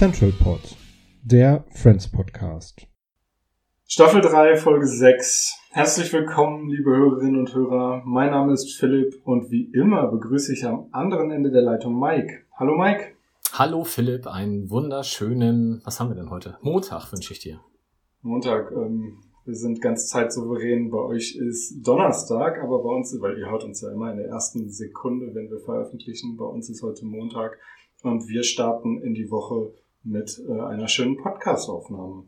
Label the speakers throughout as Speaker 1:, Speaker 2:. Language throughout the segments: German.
Speaker 1: Central Pod, der Friends Podcast.
Speaker 2: Staffel 3, Folge 6. Herzlich willkommen, liebe Hörerinnen und Hörer. Mein Name ist Philipp und wie immer begrüße ich am anderen Ende der Leitung Mike. Hallo Mike.
Speaker 3: Hallo Philipp, einen wunderschönen, was haben wir denn heute? Montag wünsche ich dir.
Speaker 2: Montag. Ähm, wir sind ganz zeitsouverän. Bei euch ist Donnerstag, aber bei uns, weil ihr hört uns ja immer in der ersten Sekunde, wenn wir veröffentlichen. Bei uns ist heute Montag und wir starten in die Woche mit äh, einer schönen Podcast-Aufnahme.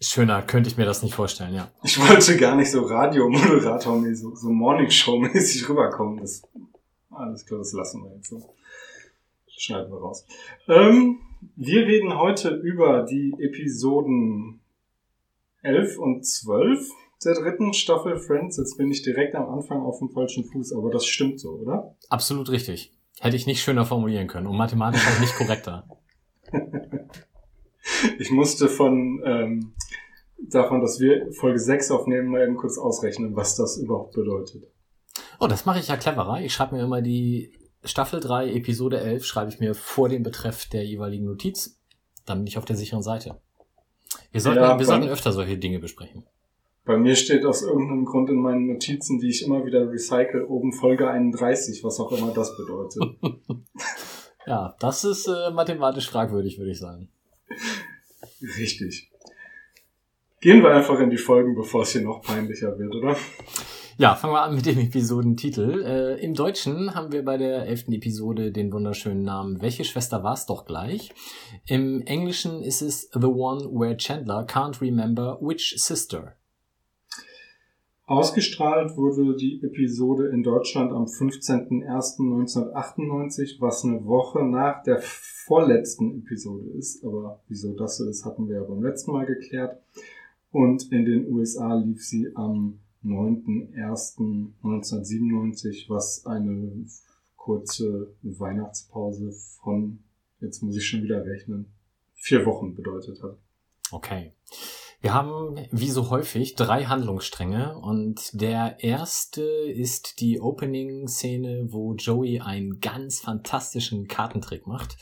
Speaker 3: Schöner könnte ich mir das nicht vorstellen, ja.
Speaker 2: Ich wollte gar nicht so Radiomoderator, so, so Morningshow-mäßig rüberkommen. Das, alles klar, das lassen wir jetzt so. Schneiden wir raus. Ähm, wir reden heute über die Episoden 11 und 12 der dritten Staffel Friends. Jetzt bin ich direkt am Anfang auf dem falschen Fuß, aber das stimmt so, oder?
Speaker 3: Absolut richtig. Hätte ich nicht schöner formulieren können und mathematisch auch nicht korrekter.
Speaker 2: Ich musste von ähm, davon, dass wir Folge 6 aufnehmen, mal eben kurz ausrechnen, was das überhaupt bedeutet.
Speaker 3: Oh, das mache ich ja cleverer. Ich schreibe mir immer die Staffel 3, Episode 11, schreibe ich mir vor dem Betreff der jeweiligen Notiz. Dann bin ich auf der sicheren Seite. Wir sollten,
Speaker 2: Ja,
Speaker 3: wir sollten öfter solche Dinge besprechen.
Speaker 2: Bei mir steht aus irgendeinem Grund in meinen Notizen, die ich immer wieder recycle, oben Folge 31, was auch immer das bedeutet.
Speaker 3: Ja, das ist äh, mathematisch fragwürdig, würde ich sagen.
Speaker 2: Richtig. Gehen wir einfach in die Folgen, bevor es hier noch peinlicher wird, oder?
Speaker 3: Ja, fangen wir an mit dem Episodentitel. Äh, Im Deutschen haben wir bei der elften Episode den wunderschönen Namen Welche Schwester war's doch gleich? Im Englischen ist es The One Where Chandler Can't Remember Which Sister.
Speaker 2: Ausgestrahlt wurde die Episode in Deutschland am 15.01.1998, was eine Woche nach der vorletzten Episode ist. Aber wieso das so ist, hatten wir ja beim letzten Mal geklärt. Und in den USA lief sie am 9.01.1997, was eine kurze Weihnachtspause von, jetzt muss ich schon wieder rechnen, vier Wochen bedeutet hat.
Speaker 3: Okay. Wir haben, wie so häufig, drei Handlungsstränge und der erste ist die Opening-Szene, wo Joey einen ganz fantastischen Kartentrick macht,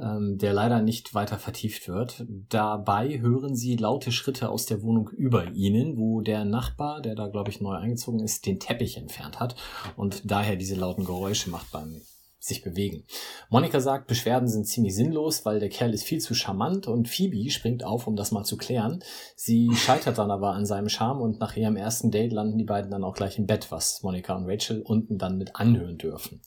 Speaker 3: ähm, der leider nicht weiter vertieft wird. Dabei hören sie laute Schritte aus der Wohnung über ihnen, wo der Nachbar, der da, glaube ich, neu eingezogen ist, den Teppich entfernt hat und daher diese lauten Geräusche macht beim sich bewegen. Monika sagt, Beschwerden sind ziemlich sinnlos, weil der Kerl ist viel zu charmant und Phoebe springt auf, um das mal zu klären. Sie scheitert dann aber an seinem Charme und nach ihrem ersten Date landen die beiden dann auch gleich im Bett, was Monika und Rachel unten dann mit anhören dürfen.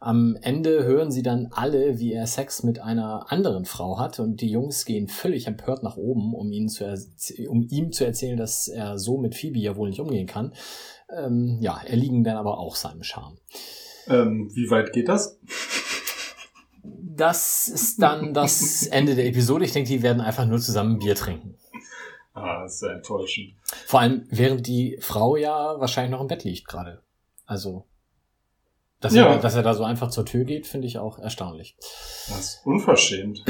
Speaker 3: Am Ende hören sie dann alle, wie er Sex mit einer anderen Frau hat und die Jungs gehen völlig empört nach oben, um, ihn zu um ihm zu erzählen, dass er so mit Phoebe ja wohl nicht umgehen kann. Ähm, ja, erliegen dann aber auch seinem Charme.
Speaker 2: Ähm, wie weit geht das?
Speaker 3: Das ist dann das Ende der Episode. Ich denke, die werden einfach nur zusammen Bier trinken.
Speaker 2: Ah, das ist sehr enttäuschend.
Speaker 3: Vor allem, während die Frau ja wahrscheinlich noch im Bett liegt gerade. Also, dass,
Speaker 2: Ja.
Speaker 3: er, dass er da so einfach zur Tür geht, finde ich auch erstaunlich.
Speaker 2: Das ist unverschämt.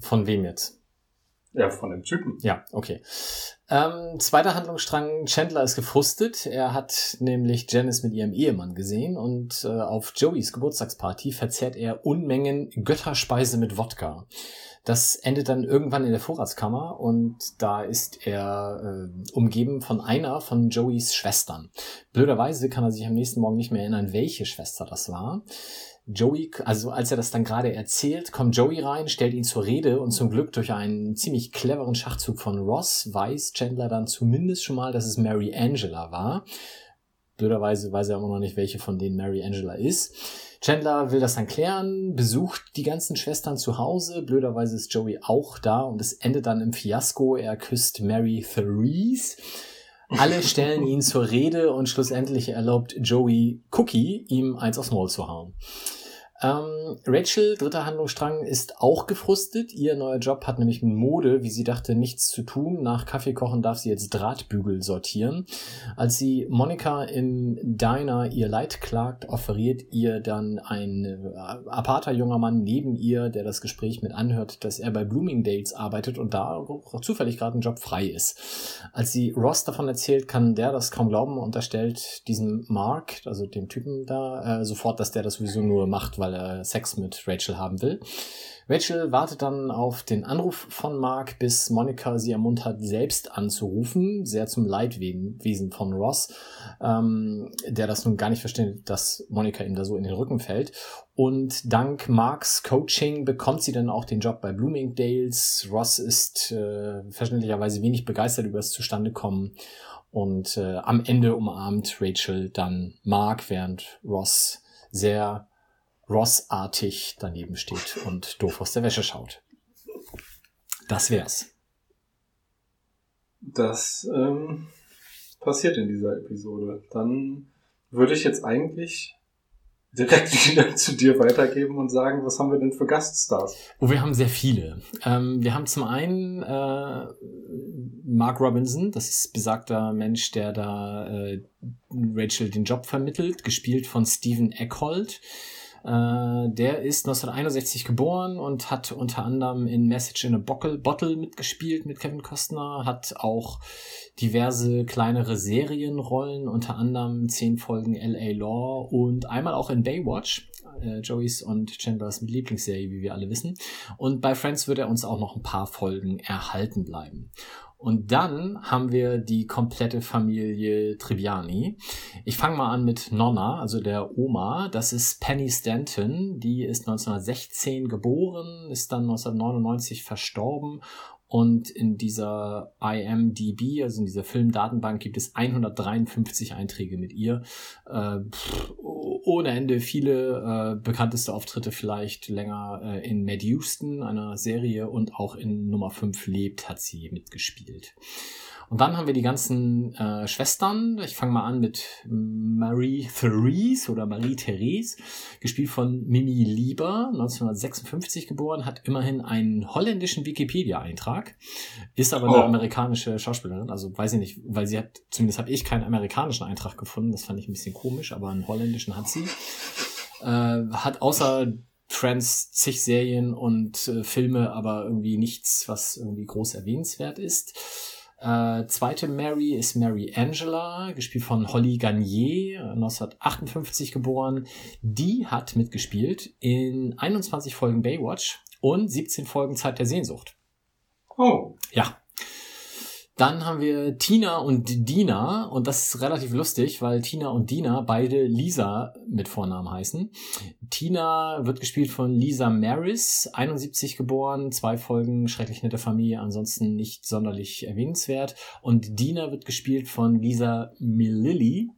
Speaker 3: Von wem jetzt?
Speaker 2: Ja, von dem Typen.
Speaker 3: Ja, okay. Ähm, zweiter Handlungsstrang, Chandler ist gefrustet. Er hat nämlich Janice mit ihrem Ehemann gesehen und äh, auf Joeys Geburtstagsparty verzehrt er Unmengen Götterspeise mit Wodka. Das endet dann irgendwann in der Vorratskammer und da ist er äh, umgeben von einer von Joeys Schwestern. Blöderweise kann er sich am nächsten Morgen nicht mehr erinnern, welche Schwester das war. Joey, also als er das dann gerade erzählt, kommt Joey rein, stellt ihn zur Rede und zum Glück durch einen ziemlich cleveren Schachzug von Ross weiß Chandler dann zumindest schon mal, dass es Mary Angela war. Blöderweise weiß er immer noch nicht, welche von denen Mary Angela ist. Chandler will das dann klären, besucht die ganzen Schwestern zu Hause. Blöderweise ist Joey auch da und es endet dann im Fiasko. Er küsst Mary Therese. Alle stellen ihn zur Rede und schlussendlich erlaubt Joey Cookie, ihm eins aufs Maul zu hauen. Ähm, Rachel, dritter Handlungsstrang, ist auch gefrustet. Ihr neuer Job hat nämlich mit Mode, wie sie dachte, nichts zu tun. Nach Kaffeekochen darf sie jetzt Drahtbügel sortieren. Als sie Monika im Diner ihr Leid klagt, offeriert ihr dann ein äh, aparter junger Mann neben ihr, der das Gespräch mit anhört, dass er bei Bloomingdales arbeitet und da zufällig gerade ein Job frei ist. Als sie Ross davon erzählt, kann der das kaum glauben und unterstellt diesem Mark, also dem Typen da, äh, sofort, dass der das sowieso nur macht, weil weil er Sex mit Rachel haben will. Rachel wartet dann auf den Anruf von Mark, bis Monika sie ermuntert, selbst anzurufen, sehr zum Leidwesen von Ross, ähm, der das nun gar nicht versteht, dass Monika ihm da so in den Rücken fällt. Und dank Marks Coaching bekommt sie dann auch den Job bei Bloomingdales. Ross ist äh, verständlicherweise wenig begeistert über das Zustandekommen. Und äh, am Ende umarmt Rachel dann Mark, während Ross sehr Ross-artig daneben steht und doof aus der Wäsche schaut. Das wär's.
Speaker 2: Das ähm, passiert in dieser Episode. Dann würde ich jetzt eigentlich direkt wieder zu dir weitergeben und sagen, was haben wir denn für Gaststars?
Speaker 3: Oh, wir haben sehr viele. Ähm, wir haben zum einen äh, Mark Robinson, das ist besagter Mensch, der da äh, Rachel den Job vermittelt, gespielt von Stephen Eckhold. Äh, der ist 1961 geboren und hat unter anderem in Message in a Bottle, Bottle mitgespielt mit Kevin Costner, hat auch diverse kleinere Serienrollen, unter anderem zehn Folgen LA Law und einmal auch in Baywatch, äh, Joey's und Chandlers Lieblingsserie, wie wir alle wissen. Und bei Friends wird er uns auch noch ein paar Folgen erhalten bleiben. Und dann haben wir die komplette Familie Triviani. Ich fange mal an mit Nonna, also der Oma. Das ist Penny Stanton. Die ist 1916 geboren, ist dann 1999 verstorben und in dieser IMDB, also in dieser Filmdatenbank, gibt es 153 Einträge mit ihr. Äh, ohne Ende viele äh, bekannteste Auftritte vielleicht länger äh, in Mad Houston, einer Serie, und auch in Nummer 5 lebt hat sie mitgespielt. Und dann haben wir die ganzen äh, Schwestern. Ich fange mal an mit Marie Therese oder Marie Therese, gespielt von Mimi Lieber, 1956 geboren, hat immerhin einen holländischen Wikipedia-Eintrag, ist aber oh. eine amerikanische Schauspielerin. Also weiß ich nicht, weil sie hat, zumindest habe ich keinen amerikanischen Eintrag gefunden. Das fand ich ein bisschen komisch, aber einen holländischen hat sie. Äh, hat außer Trans zig Serien und äh, Filme, aber irgendwie nichts, was irgendwie groß erwähnenswert ist. Äh, zweite Mary ist Mary Angela, gespielt von Holly Garnier, 1958 geboren. Die hat mitgespielt in 21 Folgen Baywatch und 17 Folgen Zeit der Sehnsucht.
Speaker 2: Oh.
Speaker 3: Ja, dann haben wir Tina und Dina und das ist relativ lustig, weil Tina und Dina beide Lisa mit Vornamen heißen. Tina wird gespielt von Lisa Maris, 71 geboren, zwei Folgen schrecklich nette Familie, ansonsten nicht sonderlich erwähnenswert. Und Dina wird gespielt von Lisa Millilli.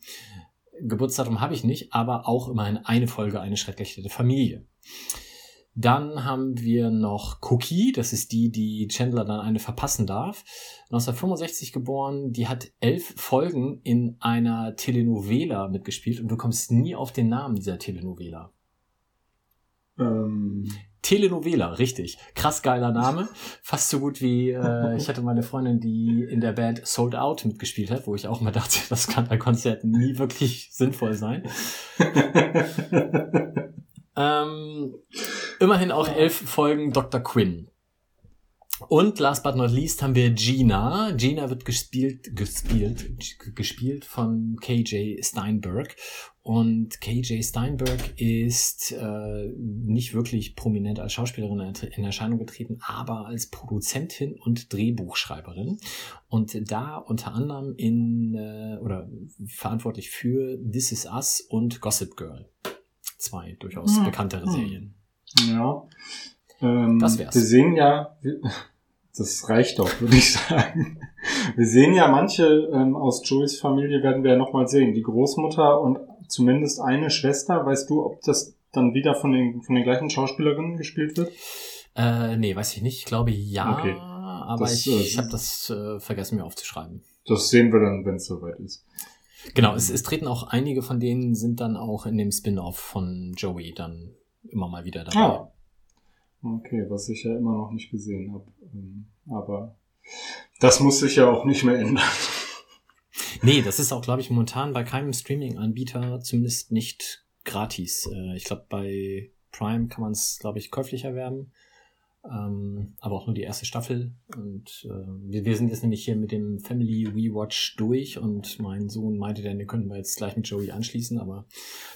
Speaker 3: Geburtsdatum habe ich nicht, aber auch immerhin eine Folge eine schrecklich nette Familie. Dann haben wir noch Cookie, das ist die, die Chandler dann eine verpassen darf. 1965 geboren, die hat elf Folgen in einer Telenovela mitgespielt und du kommst nie auf den Namen dieser Telenovela.
Speaker 2: Ähm.
Speaker 3: Telenovela, richtig. Krass geiler Name. Fast so gut wie, äh, ich hatte meine Freundin, die in der Band Sold Out mitgespielt hat, wo ich auch mal dachte, das kann bei Konzerten nie wirklich sinnvoll sein. Ähm, immerhin auch elf Folgen Dr. Quinn. Und last but not least haben wir Gina. Gina wird gespielt, gespielt, gespielt von KJ Steinberg. Und KJ Steinberg ist äh, nicht wirklich prominent als Schauspielerin in Erscheinung getreten, aber als Produzentin und Drehbuchschreiberin. Und da unter anderem in äh, oder verantwortlich für This Is Us und Gossip Girl zwei durchaus hm. bekanntere hm. Serien.
Speaker 2: Ja. Ähm,
Speaker 3: das wär's.
Speaker 2: Wir sehen ja, das reicht doch, würde ich sagen. Wir sehen ja manche ähm, aus Joeys Familie werden wir ja nochmal sehen. Die Großmutter und zumindest eine Schwester. Weißt du, ob das dann wieder von den, von den gleichen Schauspielerinnen gespielt wird?
Speaker 3: Äh, nee, weiß ich nicht. Ich glaube ja,
Speaker 2: Okay.
Speaker 3: aber
Speaker 2: Das,
Speaker 3: ich,
Speaker 2: äh,
Speaker 3: ich habe das äh, vergessen mir aufzuschreiben.
Speaker 2: Das sehen wir dann, wenn es soweit ist.
Speaker 3: Genau, es, es treten auch einige von denen sind dann auch in dem Spin-off von Joey dann immer mal wieder dabei.
Speaker 2: Ah. Okay, was ich ja immer noch nicht gesehen habe. Ähm, Aber das muss sich ja auch nicht mehr ändern.
Speaker 3: Nee, das ist auch, glaube ich, momentan bei keinem Streaming-Anbieter zumindest nicht gratis. Äh, ich glaube, bei Prime kann man es, glaube ich, käuflich erwerben. Ähm, aber auch nur die erste Staffel. Und äh, wir, wir sind jetzt nämlich hier mit dem Family Rewatch durch und mein Sohn meinte dann, wir könnten wir jetzt gleich mit Joey anschließen, aber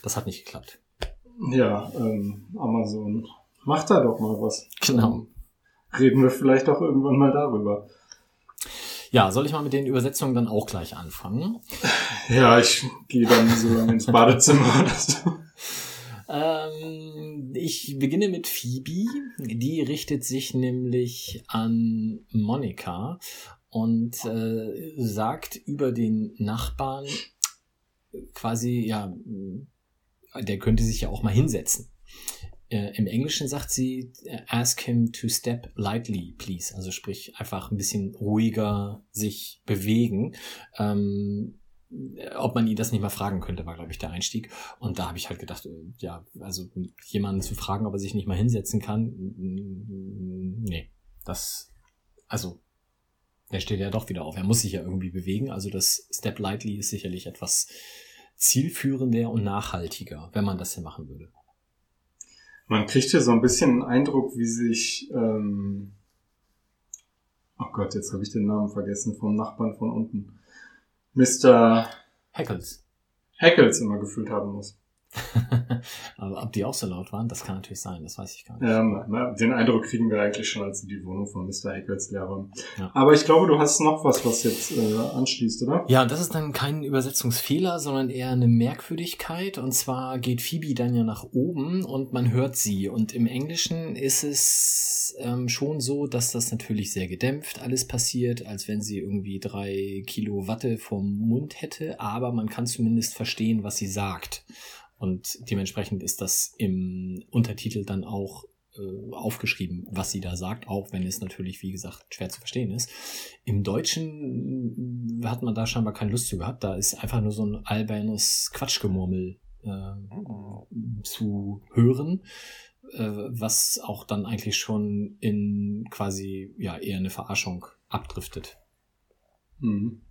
Speaker 3: das hat nicht geklappt.
Speaker 2: Ja, ähm, Amazon. Macht da doch mal was.
Speaker 3: Genau.
Speaker 2: Reden wir vielleicht auch irgendwann mal darüber.
Speaker 3: Ja, soll ich mal mit den Übersetzungen dann auch gleich anfangen?
Speaker 2: Ja, ich gehe dann so lange ins Badezimmer oder so.
Speaker 3: Ähm, ich beginne mit Phoebe. Die richtet sich nämlich an Monika und äh, sagt über den Nachbarn quasi, ja, der könnte sich ja auch mal hinsetzen. Äh, Im Englischen sagt sie, äh, ask him to step lightly, please. Also sprich, einfach ein bisschen ruhiger sich bewegen. Ähm, ob man ihn das nicht mal fragen könnte, war, glaube ich, der Einstieg. Und da habe ich halt gedacht, äh, ja, also jemanden zu fragen, ob er sich nicht mal hinsetzen kann, mm, nee, das, also, der steht ja doch wieder auf. Er muss sich ja irgendwie bewegen. Also das Step Lightly ist sicherlich etwas zielführender und nachhaltiger, wenn man das hier machen würde.
Speaker 2: Man kriegt hier so ein bisschen einen Eindruck, wie sich, ähm, oh Gott, jetzt habe ich den Namen vergessen, vom Nachbarn von unten, Mr.
Speaker 3: Hackles.
Speaker 2: Hackles immer gefühlt haben muss.
Speaker 3: Aber ob die auch so laut waren, das kann natürlich sein, das weiß ich gar nicht.
Speaker 2: Ja, na, den Eindruck kriegen wir eigentlich schon, als wir die Wohnung von Mr. Hackles leer.
Speaker 3: Ja.
Speaker 2: Aber ich glaube, du hast noch was, was jetzt äh, anschließt, oder?
Speaker 3: Ja, das ist dann kein Übersetzungsfehler, sondern eher eine Merkwürdigkeit. Und zwar geht Phoebe dann ja nach oben und man hört sie. Und im Englischen ist es ähm, schon so, dass das natürlich sehr gedämpft alles passiert, als wenn sie irgendwie drei Kilo Watte vorm Mund hätte. Aber man kann zumindest verstehen, was sie sagt. Und dementsprechend ist das im Untertitel dann auch äh, aufgeschrieben, was sie da sagt, auch wenn es natürlich, wie gesagt, schwer zu verstehen ist. Im Deutschen äh, hat man da scheinbar keine Lust zu gehabt. Da ist einfach nur so ein albernes Quatschgemurmel äh, zu hören, äh, was auch dann eigentlich schon in quasi ja eher eine Verarschung abdriftet.
Speaker 2: Mhm.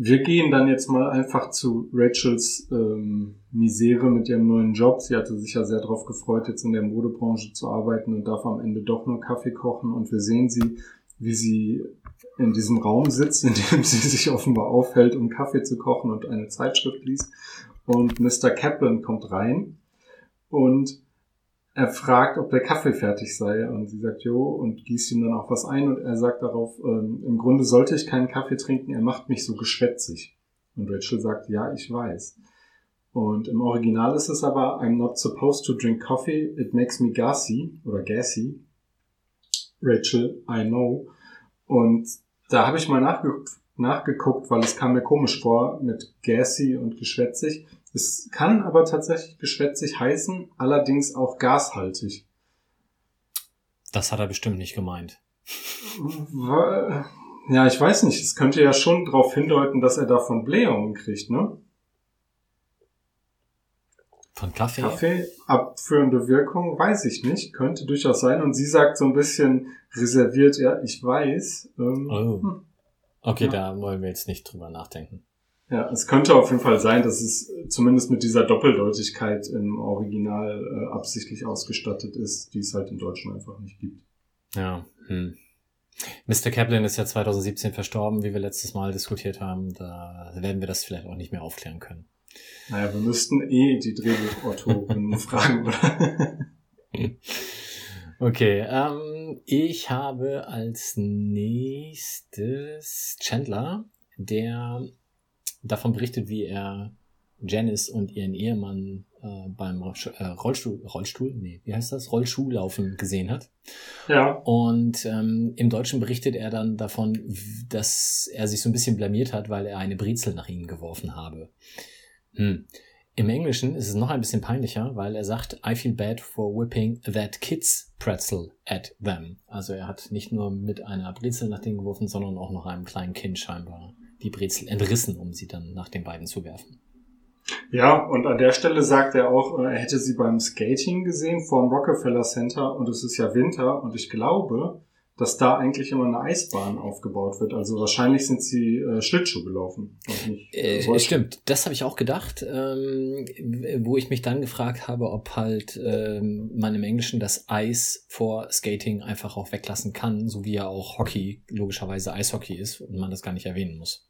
Speaker 2: Wir gehen dann jetzt mal einfach zu Rachels ähm, Misere mit ihrem neuen Job. Sie hatte sich ja sehr darauf gefreut, jetzt in der Modebranche zu arbeiten und darf am Ende doch nur Kaffee kochen. Und wir sehen sie, wie sie in diesem Raum sitzt, in dem sie sich offenbar aufhält, um Kaffee zu kochen und eine Zeitschrift liest. Und Mr. Kaplan kommt rein und er fragt, ob der Kaffee fertig sei und sie sagt, jo, und gießt ihm dann auch was ein und er sagt darauf, ähm, im Grunde sollte ich keinen Kaffee trinken, er macht mich so geschwätzig. Und Rachel sagt, ja, ich weiß. Und im Original ist es aber, I'm not supposed to drink coffee, it makes me gassy oder gassy. Rachel, I know. Und da habe ich mal nachge nachgeguckt, weil es kam mir komisch vor mit gassy und geschwätzig. Es kann aber tatsächlich geschwätzig heißen, allerdings auch gashaltig.
Speaker 3: Das hat er bestimmt nicht gemeint.
Speaker 2: Ja, ich weiß nicht. Es könnte ja schon darauf hindeuten, dass er davon Blähungen kriegt, ne?
Speaker 3: Von Kaffee?
Speaker 2: Kaffee abführende Wirkung, weiß ich nicht. Könnte durchaus sein. Und sie sagt so ein bisschen reserviert, ja, ich weiß. Ähm,
Speaker 3: Oh.
Speaker 2: hm.
Speaker 3: Okay,
Speaker 2: Ja.
Speaker 3: da wollen wir jetzt nicht drüber nachdenken.
Speaker 2: Ja, es könnte auf jeden Fall sein, dass es zumindest mit dieser Doppeldeutigkeit im Original äh, absichtlich ausgestattet ist, die es halt im Deutschen einfach nicht gibt.
Speaker 3: Ja. Hm. Mr. Kaplan ist ja 2017 verstorben, wie wir letztes Mal diskutiert haben. Da werden wir das vielleicht auch nicht mehr aufklären können.
Speaker 2: Naja, wir müssten eh die Drehbuchautorinnen fragen, oder?
Speaker 3: Okay, ähm, ich habe als nächstes Chandler, der davon berichtet, wie er Janice und ihren Ehemann äh, beim Rollstuhl, äh, Rollstuhl, Rollstuhl, nee, wie heißt das? Rollschuhlaufen gesehen hat.
Speaker 2: ja.
Speaker 3: Und ähm, im Deutschen berichtet er dann davon, dass er sich so ein bisschen blamiert hat, weil er eine Brezel nach ihnen geworfen habe. Hm. Im Englischen ist es noch ein bisschen peinlicher, weil er sagt, I feel bad for whipping that kid's pretzel at them. Also er hat nicht nur mit einer Brezel nach denen geworfen, sondern auch noch einem kleinen Kind scheinbar die Brezel entrissen, um sie dann nach den beiden zu werfen.
Speaker 2: Ja, und an der Stelle sagt er auch, äh, er hätte sie beim Skating gesehen vorm Rockefeller Center und es ist ja Winter und ich glaube, dass da eigentlich immer eine Eisbahn aufgebaut wird. Also wahrscheinlich sind sie äh, Schlittschuh gelaufen. nicht
Speaker 3: Äh, stimmt, das habe ich auch gedacht, ähm, wo ich mich dann gefragt habe, ob halt ähm, man im Englischen das Eis vor Skating einfach auch weglassen kann, so wie ja auch Hockey logischerweise Eishockey ist und man das gar nicht erwähnen muss.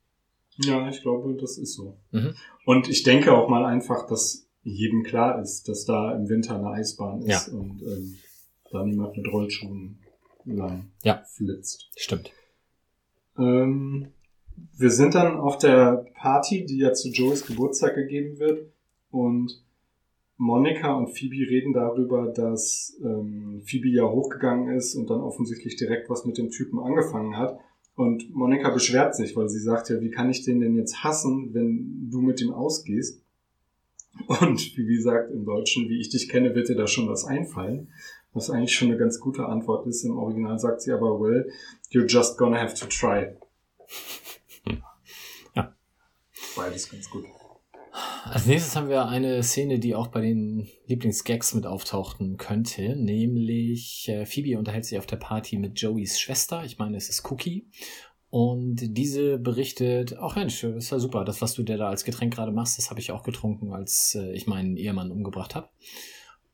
Speaker 2: Ja, ich glaube, das ist so.
Speaker 3: Mhm.
Speaker 2: Und ich denke auch mal einfach, dass jedem klar ist, dass da im Winter eine Eisbahn ist
Speaker 3: Ja.
Speaker 2: und ähm, da niemand mit Rollschuhen lang
Speaker 3: Ja.
Speaker 2: flitzt.
Speaker 3: Stimmt.
Speaker 2: Ähm, wir sind dann auf der Party, die ja zu Joeys Geburtstag gegeben wird. Und Monika und Phoebe reden darüber, dass ähm, Phoebe ja hochgegangen ist und dann offensichtlich direkt was mit dem Typen angefangen hat. Und Monika beschwert sich, weil sie sagt ja, wie kann ich den denn jetzt hassen, wenn du mit ihm ausgehst? Und Phoebe sagt im Deutschen, wie ich dich kenne, wird dir da schon was einfallen. Was eigentlich schon eine ganz gute Antwort ist. Im Original sagt sie aber, well, you're just gonna have to try.
Speaker 3: Ja.
Speaker 2: Beides ganz gut.
Speaker 3: Als nächstes haben wir eine Szene, die auch bei den Lieblingsgags mit auftauchten könnte, nämlich äh, Phoebe unterhält sich auf der Party mit Joeys Schwester. Ich meine, es ist Cookie. Und diese berichtet, ach Mensch, ist ja super, das, was du dir da als Getränk gerade machst, das habe ich auch getrunken, als äh, ich meinen Ehemann umgebracht habe.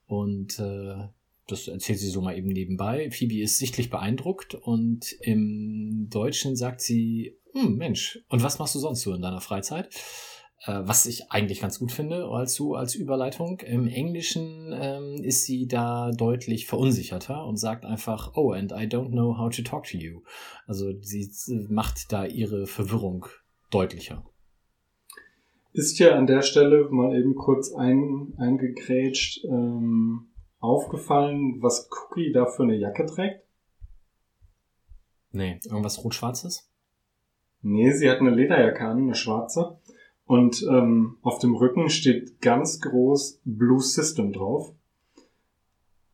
Speaker 3: Und äh, das erzählt sie so mal eben nebenbei. Phoebe ist sichtlich beeindruckt und im Deutschen sagt sie, hm, Mensch, und was machst du sonst so in deiner Freizeit? Äh, was ich eigentlich ganz gut finde als als Überleitung. Im Englischen ähm, ist sie da deutlich verunsicherter und sagt einfach, oh, and I don't know how to talk to you. Also sie macht da ihre Verwirrung deutlicher.
Speaker 2: Ist ja an der Stelle mal eben kurz ein, eingegrätscht ähm, aufgefallen, was Cookie da für eine Jacke trägt?
Speaker 3: Nee, irgendwas rot-schwarzes?
Speaker 2: Nee, sie hat eine Lederjacke an, eine schwarze. Und ähm, auf dem Rücken steht ganz groß Blue System drauf.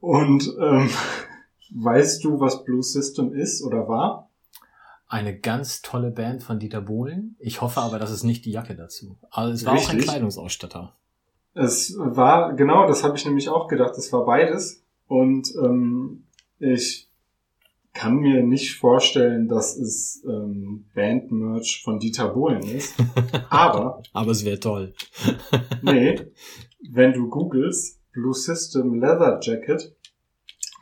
Speaker 2: Und ähm, weißt du, was Blue System ist oder war?
Speaker 3: Eine ganz tolle Band von Dieter Bohlen. Ich hoffe aber, das ist nicht die Jacke dazu. Aber es war auch ein
Speaker 2: Richtig.
Speaker 3: Kleidungsausstatter.
Speaker 2: Es war, genau, das habe ich nämlich auch gedacht, es war beides. Und ähm, ich kann mir nicht vorstellen, dass es ähm, Bandmerch von Dieter Bohlen ist. Aber,
Speaker 3: Aber es wäre toll.
Speaker 2: nee, wenn du googelst Blue System Leather Jacket,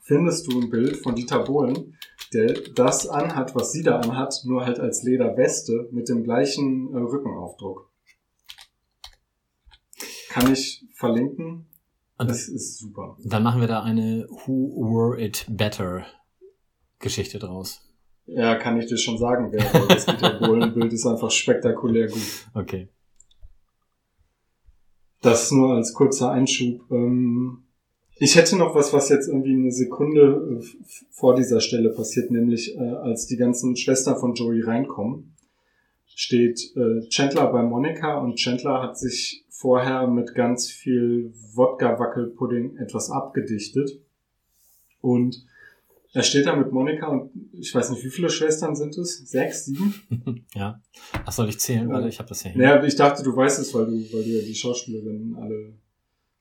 Speaker 2: findest du ein Bild von Dieter Bohlen, der das anhat, was sie da anhat, nur halt als Lederweste mit dem gleichen äh, Rückenaufdruck. Kann ich verlinken.
Speaker 3: Und
Speaker 2: Das ist super.
Speaker 3: dann machen wir da eine Who Were It Better Geschichte draus.
Speaker 2: Ja, kann ich dir schon sagen, wer das Dieter Bohlen-Bild ist einfach spektakulär gut.
Speaker 3: Okay.
Speaker 2: Das nur als kurzer Einschub. Ähm, ich hätte noch was, was jetzt irgendwie eine Sekunde äh, vor dieser Stelle passiert, nämlich äh, als die ganzen Schwestern von Joey reinkommen, steht äh, Chandler bei Monika und Chandler hat sich vorher mit ganz viel Wodka-Wackelpudding etwas abgedichtet. Und er steht da mit Monika und ich weiß nicht, wie viele Schwestern sind es? Sechs, sieben?
Speaker 3: ja. Ach, soll ich zählen? Warte, ich habe das ja hier.
Speaker 2: Naja, ich dachte, du weißt es, weil du, weil du ja die Schauspielerinnen alle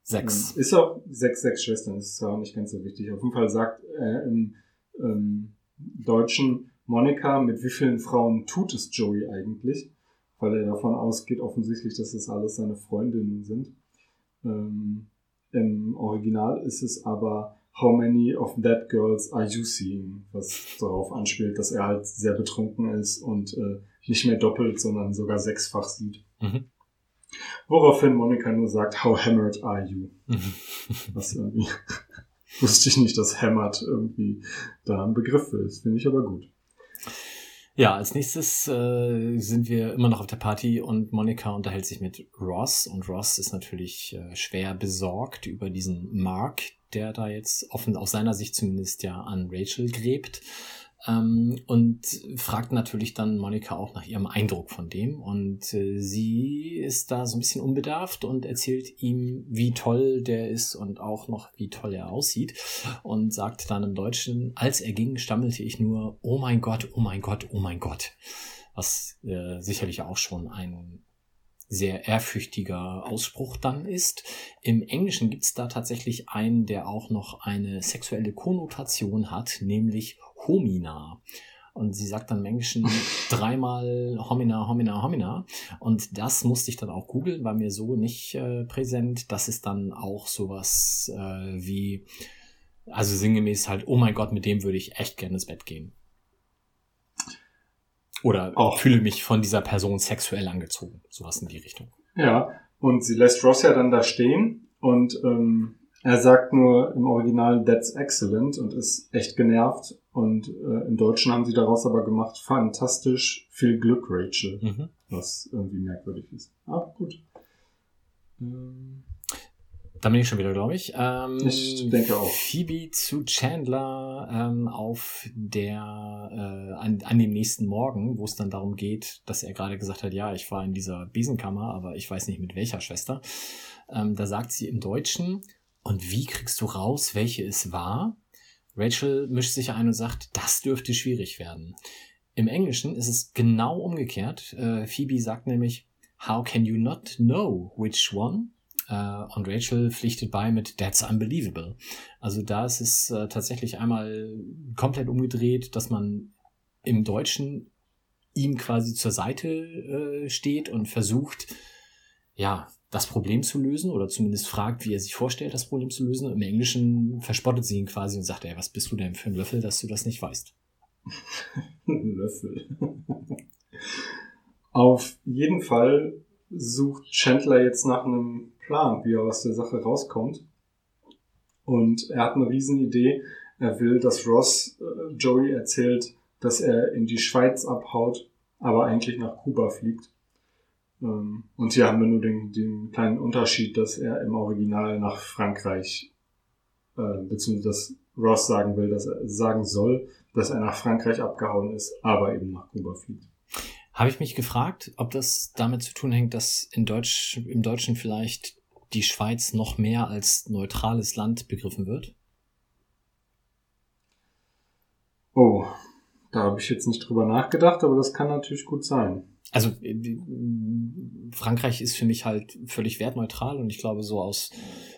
Speaker 3: Sechs.
Speaker 2: Ähm, Ist auch sechs, sechs Schwestern, ist zwar auch nicht ganz so wichtig. Auf jeden Fall sagt er im ähm, Deutschen Monika, mit wie vielen Frauen tut es Joey eigentlich? Weil er davon ausgeht, offensichtlich, dass das alles seine Freundinnen sind. Ähm, Im Original ist es aber How many of that girls are you seeing? Was darauf anspielt, dass er halt sehr betrunken ist und äh, nicht mehr doppelt, sondern sogar sechsfach sieht.
Speaker 3: Mhm.
Speaker 2: Woraufhin Monika nur sagt, how hammered are you?
Speaker 3: Mhm.
Speaker 2: Was irgendwie wusste ich nicht, dass hammered irgendwie da ein Begriff ist. Finde ich aber gut.
Speaker 3: Ja, als nächstes äh, sind wir immer noch auf der Party und Monika unterhält sich mit Ross und Ross ist natürlich äh, schwer besorgt über diesen Mark, der da jetzt offen aus seiner Sicht zumindest ja an Rachel gräbt. Ähm, und fragt natürlich dann Monika auch nach ihrem Eindruck von dem. Und äh, sie ist da so ein bisschen unbedarft und erzählt ihm, wie toll der ist und auch noch, wie toll er aussieht. Und sagt dann im Deutschen, als er ging, stammelte ich nur, oh mein Gott, oh mein Gott, oh mein Gott. Was äh, sicherlich auch schon ein sehr ehrfürchtiger Ausspruch dann ist. Im Englischen gibt's da tatsächlich einen, der auch noch eine sexuelle Konnotation hat, nämlich Homina. Und sie sagt dann im Englischen dreimal Homina, Homina, Homina. Und das musste ich dann auch googeln, war mir so nicht äh, präsent. Das ist dann auch sowas äh, wie, also sinngemäß halt, oh mein Gott, mit dem würde ich echt gerne ins Bett gehen. Oder
Speaker 2: Auch.
Speaker 3: fühle mich von dieser Person sexuell angezogen. Sowas in die Richtung.
Speaker 2: Ja, und sie lässt Ross ja dann da stehen und ähm, er sagt nur im Original That's excellent und ist echt genervt. Und äh, im Deutschen haben sie daraus aber gemacht, fantastisch, viel Glück, Rachel.
Speaker 3: Mhm.
Speaker 2: Was irgendwie merkwürdig ist. Aber gut. Ähm,
Speaker 3: Da bin ich schon wieder, glaube ich. Ähm,
Speaker 2: Ich denke auch.
Speaker 3: Phoebe zu Chandler ähm, auf der äh, an, an dem nächsten Morgen, wo es dann darum geht, dass er gerade gesagt hat, ja, ich war in dieser Besenkammer, aber ich weiß nicht mit welcher Schwester. Ähm, da sagt sie im Deutschen, und wie kriegst du raus, welche es war? Rachel mischt sich ein und sagt, das dürfte schwierig werden. Im Englischen ist es genau umgekehrt. Äh, Phoebe sagt nämlich, How can you not know which one? Äh, und Rachel pflichtet bei mit That's unbelievable. Also da ist es äh, tatsächlich einmal komplett umgedreht, dass man im Deutschen ihm quasi zur Seite äh, steht und versucht, ja, das Problem zu lösen oder zumindest fragt, wie er sich vorstellt, das Problem zu lösen. Im Englischen verspottet sie ihn quasi und sagt, ey, was bist du denn für ein Löffel, dass du das nicht weißt?
Speaker 2: Löffel. Auf jeden Fall sucht Chandler jetzt nach einem Plan, wie er aus der Sache rauskommt. Und er hat eine Riesenidee. Er will, dass Ross äh, Joey erzählt, dass er in die Schweiz abhaut, aber eigentlich nach Kuba fliegt. Ähm, und hier haben wir nur den, den kleinen Unterschied, dass er im Original nach Frankreich, äh, beziehungsweise dass Ross sagen will, dass er sagen soll, dass er nach Frankreich abgehauen ist, aber eben nach Kuba fliegt.
Speaker 3: Habe ich mich gefragt, ob das damit zu tun hängt, dass in Deutsch, im Deutschen vielleicht die Schweiz noch mehr als neutrales Land begriffen wird?
Speaker 2: Oh, da habe ich jetzt nicht drüber nachgedacht, aber das kann natürlich gut sein.
Speaker 3: Also äh, Frankreich ist für mich halt völlig wertneutral und ich glaube so aus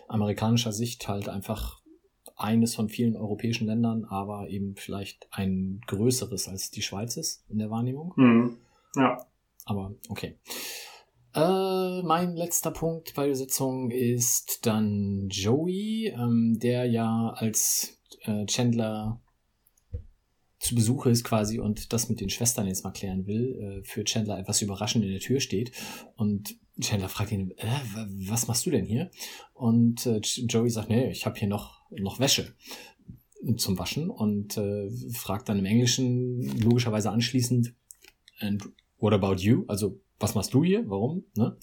Speaker 3: amerikanischer Sicht halt einfach eines von vielen europäischen Ländern, aber eben vielleicht ein größeres als die Schweiz ist in der Wahrnehmung.
Speaker 2: Hm. Ja.
Speaker 3: Aber okay. Äh, mein letzter Punkt bei der Sitzung ist dann Joey, ähm, der ja als äh, Chandler zu Besuch ist quasi und das mit den Schwestern jetzt mal klären will, äh, für Chandler etwas überraschend in der Tür steht und Chandler fragt ihn, äh, was machst du denn hier? Und äh, Joey sagt, nee, ich habe hier noch, noch Wäsche zum Waschen und äh, fragt dann im Englischen logischerweise anschließend, and what about you? Also, was machst du hier? Warum? Ne?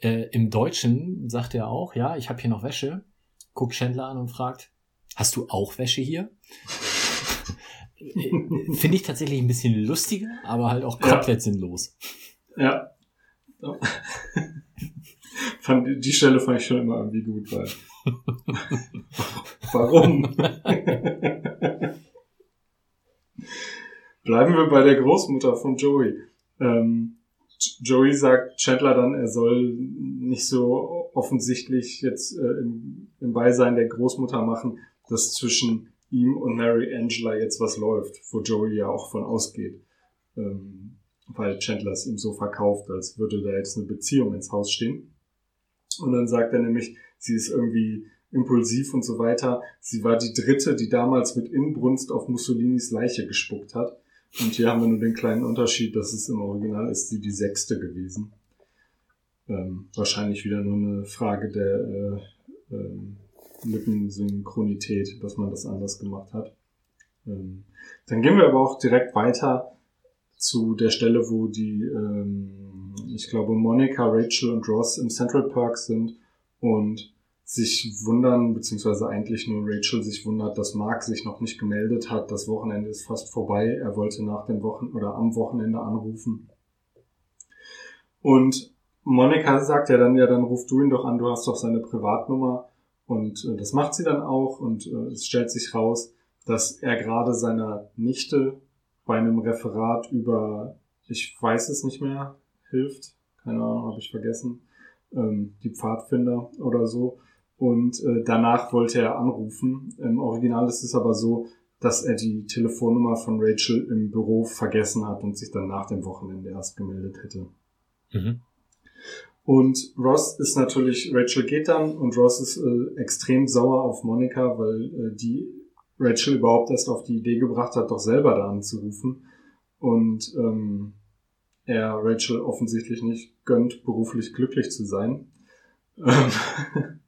Speaker 3: Äh, Im Deutschen sagt er auch, ja, ich habe hier noch Wäsche. Guckt Chandler an und fragt, hast du auch Wäsche hier? Äh, Finde ich tatsächlich ein bisschen lustiger, aber halt auch
Speaker 2: Ja.
Speaker 3: komplett sinnlos.
Speaker 2: Ja. fand, die Stelle fand ich schon immer irgendwie gut, weil. Warum? Bleiben wir bei der Großmutter von Joey. Ähm, Joey sagt Chandler dann, er soll nicht so offensichtlich jetzt äh, im, im Beisein der Großmutter machen, dass zwischen ihm und Mary Angela jetzt was läuft, wo Joey ja auch von ausgeht. Ähm, weil Chandler es ihm so verkauft, als würde da jetzt eine Beziehung ins Haus stehen. Und dann sagt er nämlich, sie ist irgendwie impulsiv und so weiter. Sie war die dritte, die damals mit Inbrunst auf Mussolinis Leiche gespuckt hat. Und hier haben wir nur den kleinen Unterschied, dass es im Original ist sie die sechste gewesen. Ähm, wahrscheinlich wieder nur eine Frage der äh, ähm, Lippensynchronität, dass man das anders gemacht hat. Ähm, dann gehen wir aber auch direkt weiter zu der Stelle, wo die, ähm, ich glaube, Monica, Rachel und Ross im Central Park sind und sich wundern, beziehungsweise eigentlich nur Rachel sich wundert, dass Mark sich noch nicht gemeldet hat. Das Wochenende ist fast vorbei. Er wollte nach dem Wochen oder am Wochenende anrufen. Und Monika sagt ja dann, ja, dann ruf du ihn doch an, du hast doch seine Privatnummer. Und äh, das macht sie dann auch und äh, es stellt sich raus, dass er gerade seiner Nichte bei einem Referat über, ich weiß es nicht mehr, hilft. Keine Ahnung, habe ich vergessen. Ähm, die Pfadfinder oder so. Und äh, danach wollte er anrufen. Im Original ist es aber so, dass er die Telefonnummer von Rachel im Büro vergessen hat und sich dann nach dem Wochenende erst gemeldet hätte.
Speaker 3: Mhm.
Speaker 2: Und Ross ist natürlich, Rachel geht dann und Ross ist äh, extrem sauer auf Monika, weil äh, die Rachel überhaupt erst auf die Idee gebracht hat, doch selber da anzurufen. Und ähm, er Rachel offensichtlich nicht gönnt, beruflich glücklich zu sein.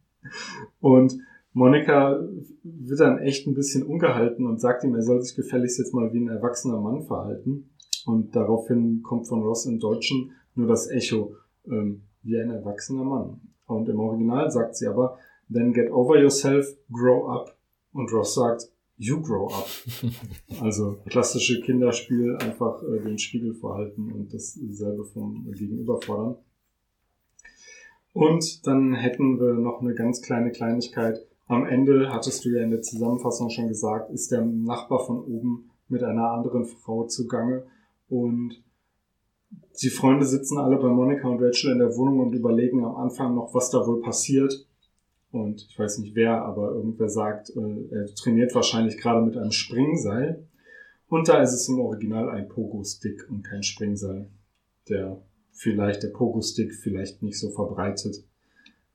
Speaker 2: und Monika wird dann echt ein bisschen ungehalten und sagt ihm, er soll sich gefälligst jetzt mal wie ein erwachsener Mann verhalten. Und daraufhin kommt von Ross im Deutschen nur das Echo. Ähm, wie ein erwachsener Mann. Und im Original sagt sie aber, then get over yourself, grow up. Und Ross sagt, you grow up. also klassische Kinderspiel, einfach äh, den Spiegel vorhalten und dasselbe vom Gegenüber fordern. Und dann hätten wir noch eine ganz kleine Kleinigkeit. Am Ende, hattest du ja in der Zusammenfassung schon gesagt, ist der Nachbar von oben mit einer anderen Frau zugange und die Freunde sitzen alle bei Monika und Rachel in der Wohnung und überlegen am Anfang noch, was da wohl passiert. Und ich weiß nicht wer, aber irgendwer sagt, äh, er trainiert wahrscheinlich gerade mit einem Springseil. Und da ist es im Original ein Pogo-Stick und kein Springseil. Der vielleicht, der Pogo-Stick vielleicht nicht so verbreitet,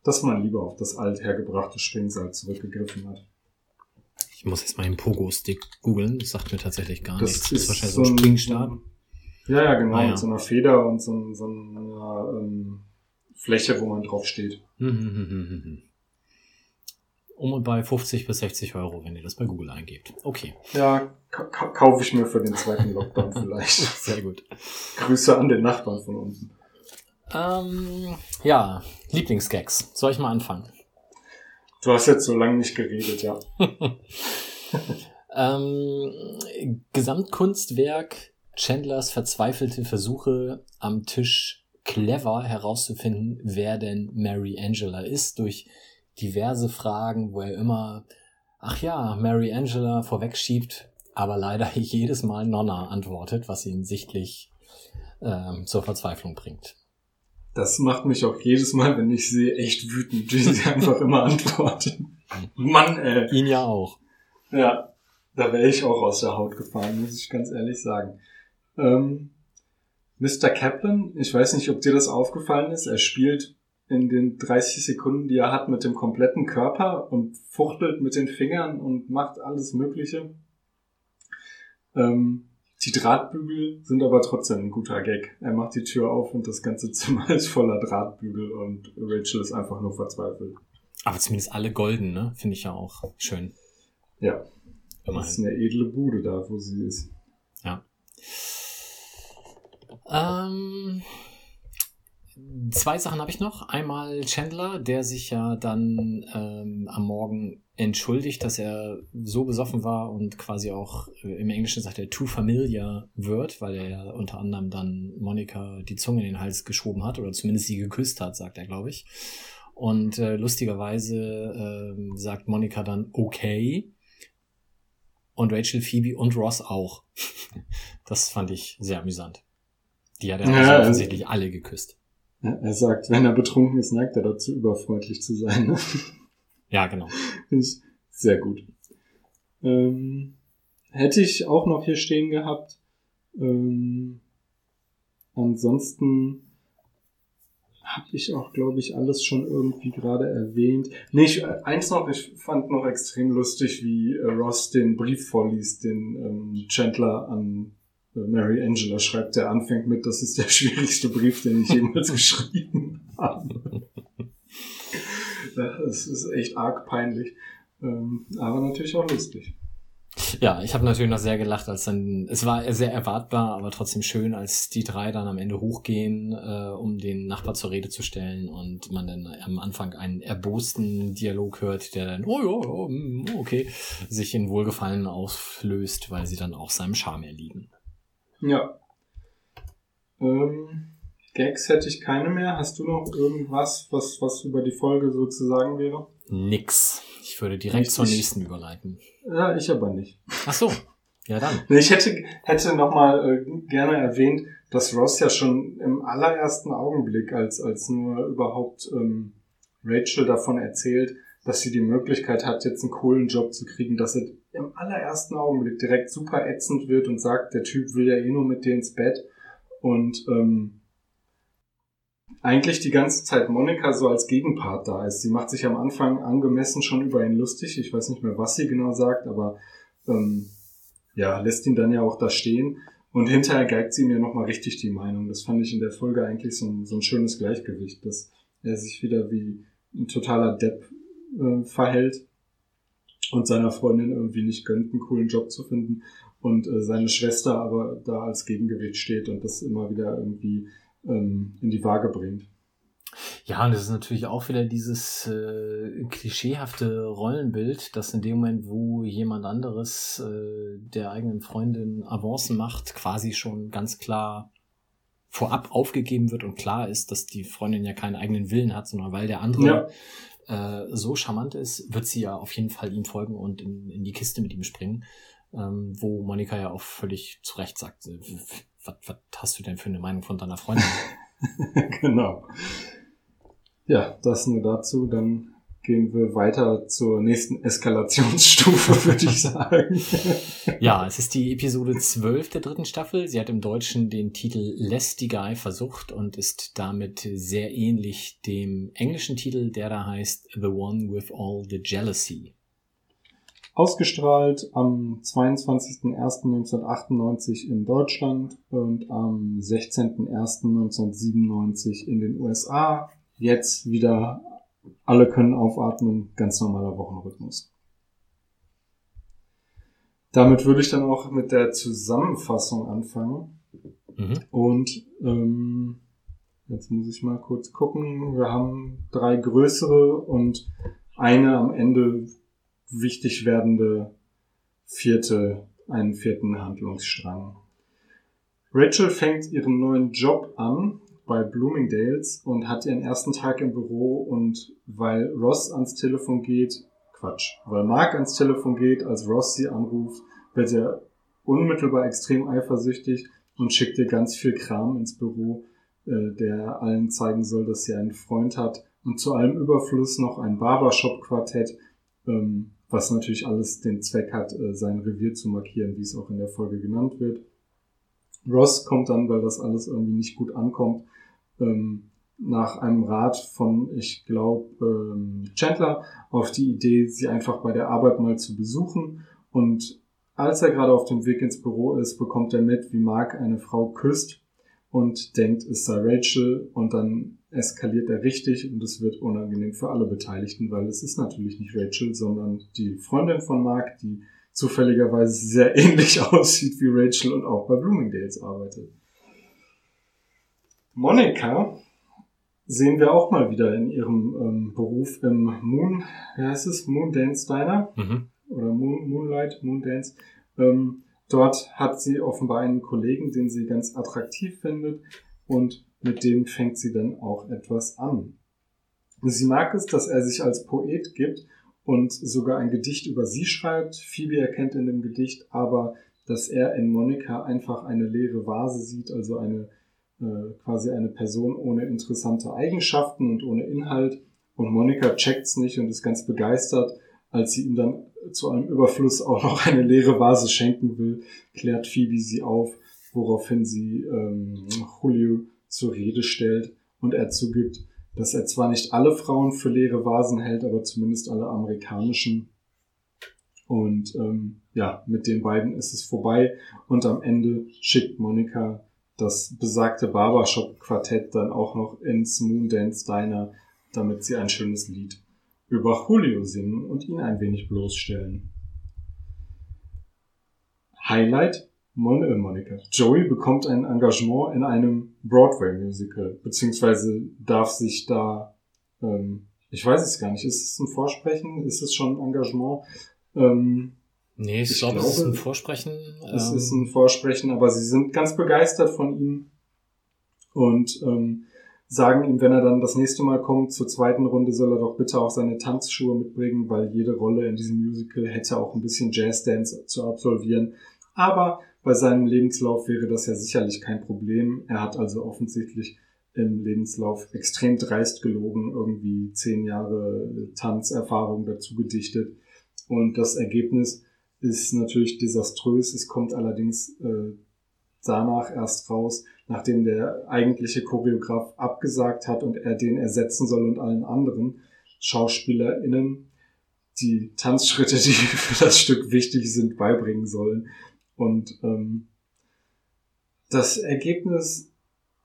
Speaker 2: dass man lieber auf das althergebrachte Springseil zurückgegriffen hat.
Speaker 3: Ich muss jetzt mal den Pogo-Stick googeln, das sagt mir tatsächlich gar
Speaker 2: Das
Speaker 3: nichts.
Speaker 2: ist
Speaker 3: ist wahrscheinlich so ein
Speaker 2: ein-
Speaker 3: Springstab.
Speaker 2: Ja, ja, genau,
Speaker 3: Ah, ja.
Speaker 2: mit so einer Feder und so, so einer ähm, Fläche, wo man drauf steht.
Speaker 3: Hm, hm, hm, hm, hm, hm. Um und bei 50 bis 60 Euro, wenn ihr das bei Google eingebt. Okay,
Speaker 2: Ja, ka ka kaufe ich mir für den zweiten Lockdown vielleicht.
Speaker 3: sehr gut.
Speaker 2: Grüße an den Nachbarn von unten.
Speaker 3: Ähm, ja, Lieblingsgags. Soll ich mal anfangen?
Speaker 2: Du hast jetzt so lange nicht geredet, ja.
Speaker 3: Ähm, Gesamtkunstwerk Chandlers verzweifelte Versuche am Tisch clever herauszufinden, wer denn Mary Angela ist, durch diverse Fragen, wo er immer, ach ja, Mary Angela vorwegschiebt, aber leider jedes Mal Nonna antwortet, was ihn sichtlich ähm, zur Verzweiflung bringt.
Speaker 2: Das macht mich auch jedes Mal, wenn ich sehe, echt wütend, wie sie einfach immer antworten. Mann, ey.
Speaker 3: Ihn ja auch.
Speaker 2: Ja, da wäre ich auch aus der Haut gefallen, muss ich ganz ehrlich sagen. Ähm, Mr. Kaplan, ich weiß nicht, ob dir das aufgefallen ist, er spielt in den 30 Sekunden, die er hat, mit dem kompletten Körper und fuchtelt mit den Fingern und macht alles Mögliche. Ähm, die Drahtbügel sind aber trotzdem ein guter Gag. Er macht die Tür auf und das ganze Zimmer ist voller Drahtbügel und Rachel ist einfach nur verzweifelt.
Speaker 3: Aber zumindest alle golden, ne? Finde ich ja auch schön.
Speaker 2: Ja, das ist
Speaker 3: Immerhin.
Speaker 2: eine edle Bude da, wo sie ist.
Speaker 3: Ähm, zwei Sachen habe ich noch. Einmal Chandler, der sich ja dann ähm, am Morgen entschuldigt, dass er so besoffen war und quasi auch äh, im Englischen sagt er too familiar wird, weil er ja unter anderem dann Monika die Zunge in den Hals geschoben hat oder zumindest sie geküsst hat, sagt er, glaube ich. Und äh, lustigerweise ähm, sagt Monika dann okay. Und Rachel, Phoebe und Ross auch. Das fand ich sehr amüsant. Die hat er
Speaker 2: Ja,
Speaker 3: also
Speaker 2: also-
Speaker 3: offensichtlich alle geküsst.
Speaker 2: Er sagt, wenn er betrunken ist, neigt er dazu, überfreundlich zu sein. Ne?
Speaker 3: Ja, genau.
Speaker 2: Ich sehr gut. Ähm, hätte ich auch noch hier stehen gehabt. Ähm, ansonsten habe ich auch, glaube ich, alles schon irgendwie gerade erwähnt. Nee, ich, äh, eins noch, ich fand noch extrem lustig, wie äh, Ross den Brief vorliest, den ähm, Chandler an Mary Angela schreibt, der anfängt mit, das ist der schwierigste Brief, den ich jemals geschrieben habe. Das ist echt arg peinlich. Ähm, aber natürlich auch lustig.
Speaker 3: Ja, ich habe natürlich noch sehr gelacht, als dann, es war sehr erwartbar, aber trotzdem schön, als die drei dann am Ende hochgehen, äh, um den Nachbar zur Rede zu stellen und man dann am Anfang einen erbosten Dialog hört, der dann, oh ja, oh, mm, okay, sich in Wohlgefallen auflöst, weil sie dann auch seinem Charme erliegen.
Speaker 2: Ja. Ähm, Gags hätte ich keine mehr. Hast du noch irgendwas, was, was über die Folge so zu sagen wäre?
Speaker 3: Nix. Ich würde direkt
Speaker 2: Ich-
Speaker 3: zur
Speaker 2: ich-
Speaker 3: nächsten überleiten.
Speaker 2: Ja, ich aber nicht.
Speaker 3: Ach so. Ja, dann.
Speaker 2: Ich hätte, hätte nochmal äh, gerne erwähnt, dass Ross ja schon im allerersten Augenblick, als, als nur überhaupt ähm, Rachel davon erzählt, dass sie die Möglichkeit hat, jetzt einen coolen Job zu kriegen, dass er im allerersten Augenblick direkt super ätzend wird und sagt, der Typ will ja eh nur mit dir ins Bett. Und ähm, eigentlich die ganze Zeit Monika so als Gegenpart da ist. Sie macht sich am Anfang angemessen schon über ihn lustig. Ich weiß nicht mehr, was sie genau sagt, aber ähm, ja, lässt ihn dann ja auch da stehen. Und hinterher geigt sie mir nochmal richtig die Meinung. Das fand ich in der Folge eigentlich so ein, so ein schönes Gleichgewicht, dass er sich wieder wie ein totaler Depp äh, verhält und seiner Freundin irgendwie nicht gönnt, einen coolen Job zu finden und äh, seine Schwester aber da als Gegengewicht steht und das immer wieder irgendwie ähm, in die Waage bringt.
Speaker 3: Ja, und das ist natürlich auch wieder dieses äh, klischeehafte Rollenbild, dass in dem Moment, wo jemand anderes äh, der eigenen Freundin Avancen macht, quasi schon ganz klar vorab aufgegeben wird und klar ist, dass die Freundin ja keinen eigenen Willen hat, sondern weil der andere äh, so charmant ist, wird sie ja auf jeden Fall ihm folgen und in, in die Kiste mit ihm springen. Ähm, wo Monika ja auch völlig zu Recht sagt, äh, was, was hast du denn für eine Meinung von deiner Freundin?
Speaker 2: genau. Ja, das nur dazu. Dann gehen wir weiter zur nächsten Eskalationsstufe, würde ich sagen.
Speaker 3: Ja, es ist die Episode 12 der dritten Staffel. Sie hat im Deutschen den Titel Lästigei versucht und ist damit sehr ähnlich dem englischen Titel, der da heißt The One with All the Jealousy.
Speaker 2: Ausgestrahlt am 22.01.1998 in Deutschland und am 16.01.1997 in den USA. Jetzt wieder alle können aufatmen, ganz normaler Wochenrhythmus. Damit würde ich dann auch mit der Zusammenfassung anfangen.
Speaker 3: Mhm.
Speaker 2: Und ähm, jetzt muss ich mal kurz gucken. Wir haben drei größere und eine am Ende wichtig werdende vierte, einen vierten Handlungsstrang. Rachel fängt ihren neuen Job an bei Bloomingdales und hat ihren ersten Tag im Büro und weil Ross ans Telefon geht, Quatsch, weil Mark ans Telefon geht, als Ross sie anruft, wird er unmittelbar extrem eifersüchtig und schickt ihr ganz viel Kram ins Büro, äh, der allen zeigen soll, dass sie einen Freund hat und zu allem Überfluss noch ein Barbershop-Quartett, ähm, was natürlich alles den Zweck hat, äh, sein Revier zu markieren, wie es auch in der Folge genannt wird. Ross kommt dann, weil das alles irgendwie nicht gut ankommt, ähm, nach einem Rat von, ich glaube, ähm, Chandler auf die Idee, sie einfach bei der Arbeit mal zu besuchen. Und als er gerade auf dem Weg ins Büro ist, bekommt er mit, wie Mark eine Frau küsst und denkt, es sei Rachel. Und dann eskaliert er richtig und es wird unangenehm für alle Beteiligten, weil es ist natürlich nicht Rachel, sondern die Freundin von Mark, die zufälligerweise sehr ähnlich aussieht wie Rachel und auch bei Bloomingdales arbeitet. Monika sehen wir auch mal wieder in ihrem ähm, Beruf im Moon, wie heißt es, Moon Dance Diner
Speaker 3: Mhm.
Speaker 2: oder Moon, Moonlight, Moondance. Ähm, dort hat sie offenbar einen Kollegen, den sie ganz attraktiv findet und mit dem fängt sie dann auch etwas an. Sie mag es, dass er sich als Poet gibt und sogar ein Gedicht über sie schreibt. Phoebe erkennt in dem Gedicht aber, dass er in Monika einfach eine leere Vase sieht, also eine quasi eine Person ohne interessante Eigenschaften und ohne Inhalt. Und Monika checkt's nicht und ist ganz begeistert, als sie ihm dann zu einem Überfluss auch noch eine leere Vase schenken will, klärt Phoebe sie auf, woraufhin sie ähm, Julio zur Rede stellt und er zugibt, dass er zwar nicht alle Frauen für leere Vasen hält, aber zumindest alle amerikanischen. Und ähm, ja, mit den beiden ist es vorbei und am Ende schickt Monika das besagte Barbershop-Quartett dann auch noch ins Moondance Diner, damit sie ein schönes Lied über Julio singen und ihn ein wenig bloßstellen. Highlight, Mon äh, Monika. Joey bekommt ein Engagement in einem Broadway-Musical, beziehungsweise darf sich da, ähm, ich weiß es gar nicht, ist es ein Vorsprechen? Ist es schon ein Engagement? Ähm,
Speaker 3: Nee, ich,
Speaker 2: Ich
Speaker 3: glaube, es ist
Speaker 2: glaube,
Speaker 3: ein Vorsprechen.
Speaker 2: es
Speaker 3: ähm,
Speaker 2: ist ein Vorsprechen, aber sie sind ganz begeistert von ihm und ähm, sagen ihm, wenn er dann das nächste Mal kommt zur zweiten Runde, soll er doch bitte auch seine Tanzschuhe mitbringen, weil jede Rolle in diesem Musical hätte auch ein bisschen Jazzdance zu absolvieren. Aber bei seinem Lebenslauf wäre das ja sicherlich kein Problem. Er hat also offensichtlich im Lebenslauf extrem dreist gelogen, irgendwie zehn Jahre Tanzerfahrung dazu gedichtet. Und das Ergebnis ist natürlich desaströs. Es kommt allerdings äh, danach erst raus, nachdem der eigentliche Choreograf abgesagt hat und er den ersetzen soll und allen anderen SchauspielerInnen die Tanzschritte, die für das Stück wichtig sind, beibringen sollen. Und ähm, das Ergebnis,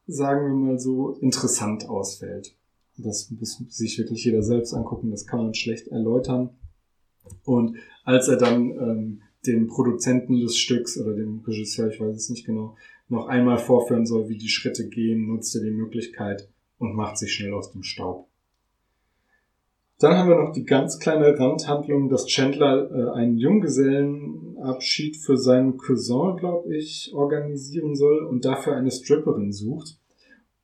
Speaker 2: sagen wir mal so, interessant ausfällt. Das muss sich wirklich jeder selbst angucken, das kann man schlecht erläutern. Und als er dann ähm, dem Produzenten des Stücks oder dem Regisseur, ich weiß es nicht genau, noch einmal vorführen soll, wie die Schritte gehen, nutzt er die Möglichkeit und macht sich schnell aus dem Staub. Dann haben wir noch die ganz kleine Randhandlung, dass Chandler äh, einen Junggesellenabschied für seinen Cousin, glaube ich, organisieren soll und dafür eine Stripperin sucht.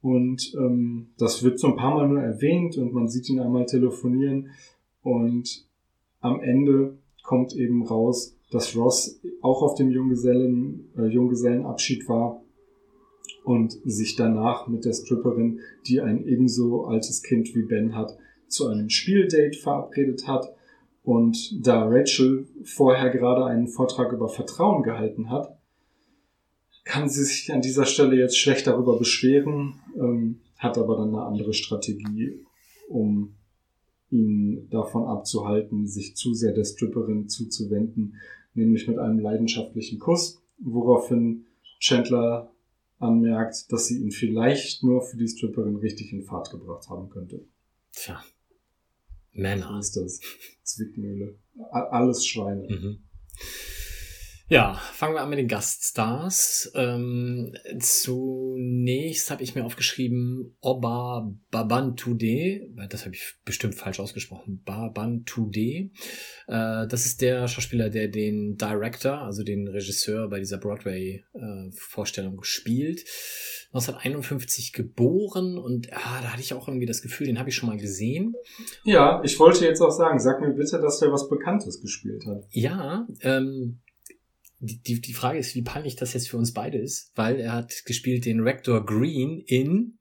Speaker 2: Und ähm, das wird so ein paar Mal nur erwähnt und man sieht ihn einmal telefonieren und am Ende kommt eben raus, dass Ross auch auf dem Junggesellen, äh, Junggesellenabschied war und sich danach mit der Stripperin, die ein ebenso altes Kind wie Ben hat, zu einem Spieldate verabredet hat. Und da Rachel vorher gerade einen Vortrag über Vertrauen gehalten hat, kann sie sich an dieser Stelle jetzt schlecht darüber beschweren, ähm, hat aber dann eine andere Strategie, um ihn davon abzuhalten, sich zu sehr der Stripperin zuzuwenden, nämlich mit einem leidenschaftlichen Kuss, woraufhin Chandler anmerkt, dass sie ihn vielleicht nur für die Stripperin richtig in Fahrt gebracht haben könnte.
Speaker 3: Tja. Männer.
Speaker 2: ist das. Zwickmühle. Alles Schweine.
Speaker 3: Mhm. Ja, fangen wir an mit den Gaststars. Ähm, zunächst habe ich mir aufgeschrieben Oba Babantude, das habe ich bestimmt falsch ausgesprochen, Babantude. Äh, das ist der Schauspieler, der den Director, also den Regisseur bei dieser Broadway-Vorstellung spielt. 1951 geboren und ah, da hatte ich auch irgendwie das Gefühl, den habe ich schon mal gesehen.
Speaker 2: Ja, ich wollte jetzt auch sagen, sag mir bitte, dass der was Bekanntes gespielt hat.
Speaker 3: Ja, ähm, die, die, die Frage ist, wie peinlich das jetzt für uns beide ist, weil er hat gespielt den Rector Green in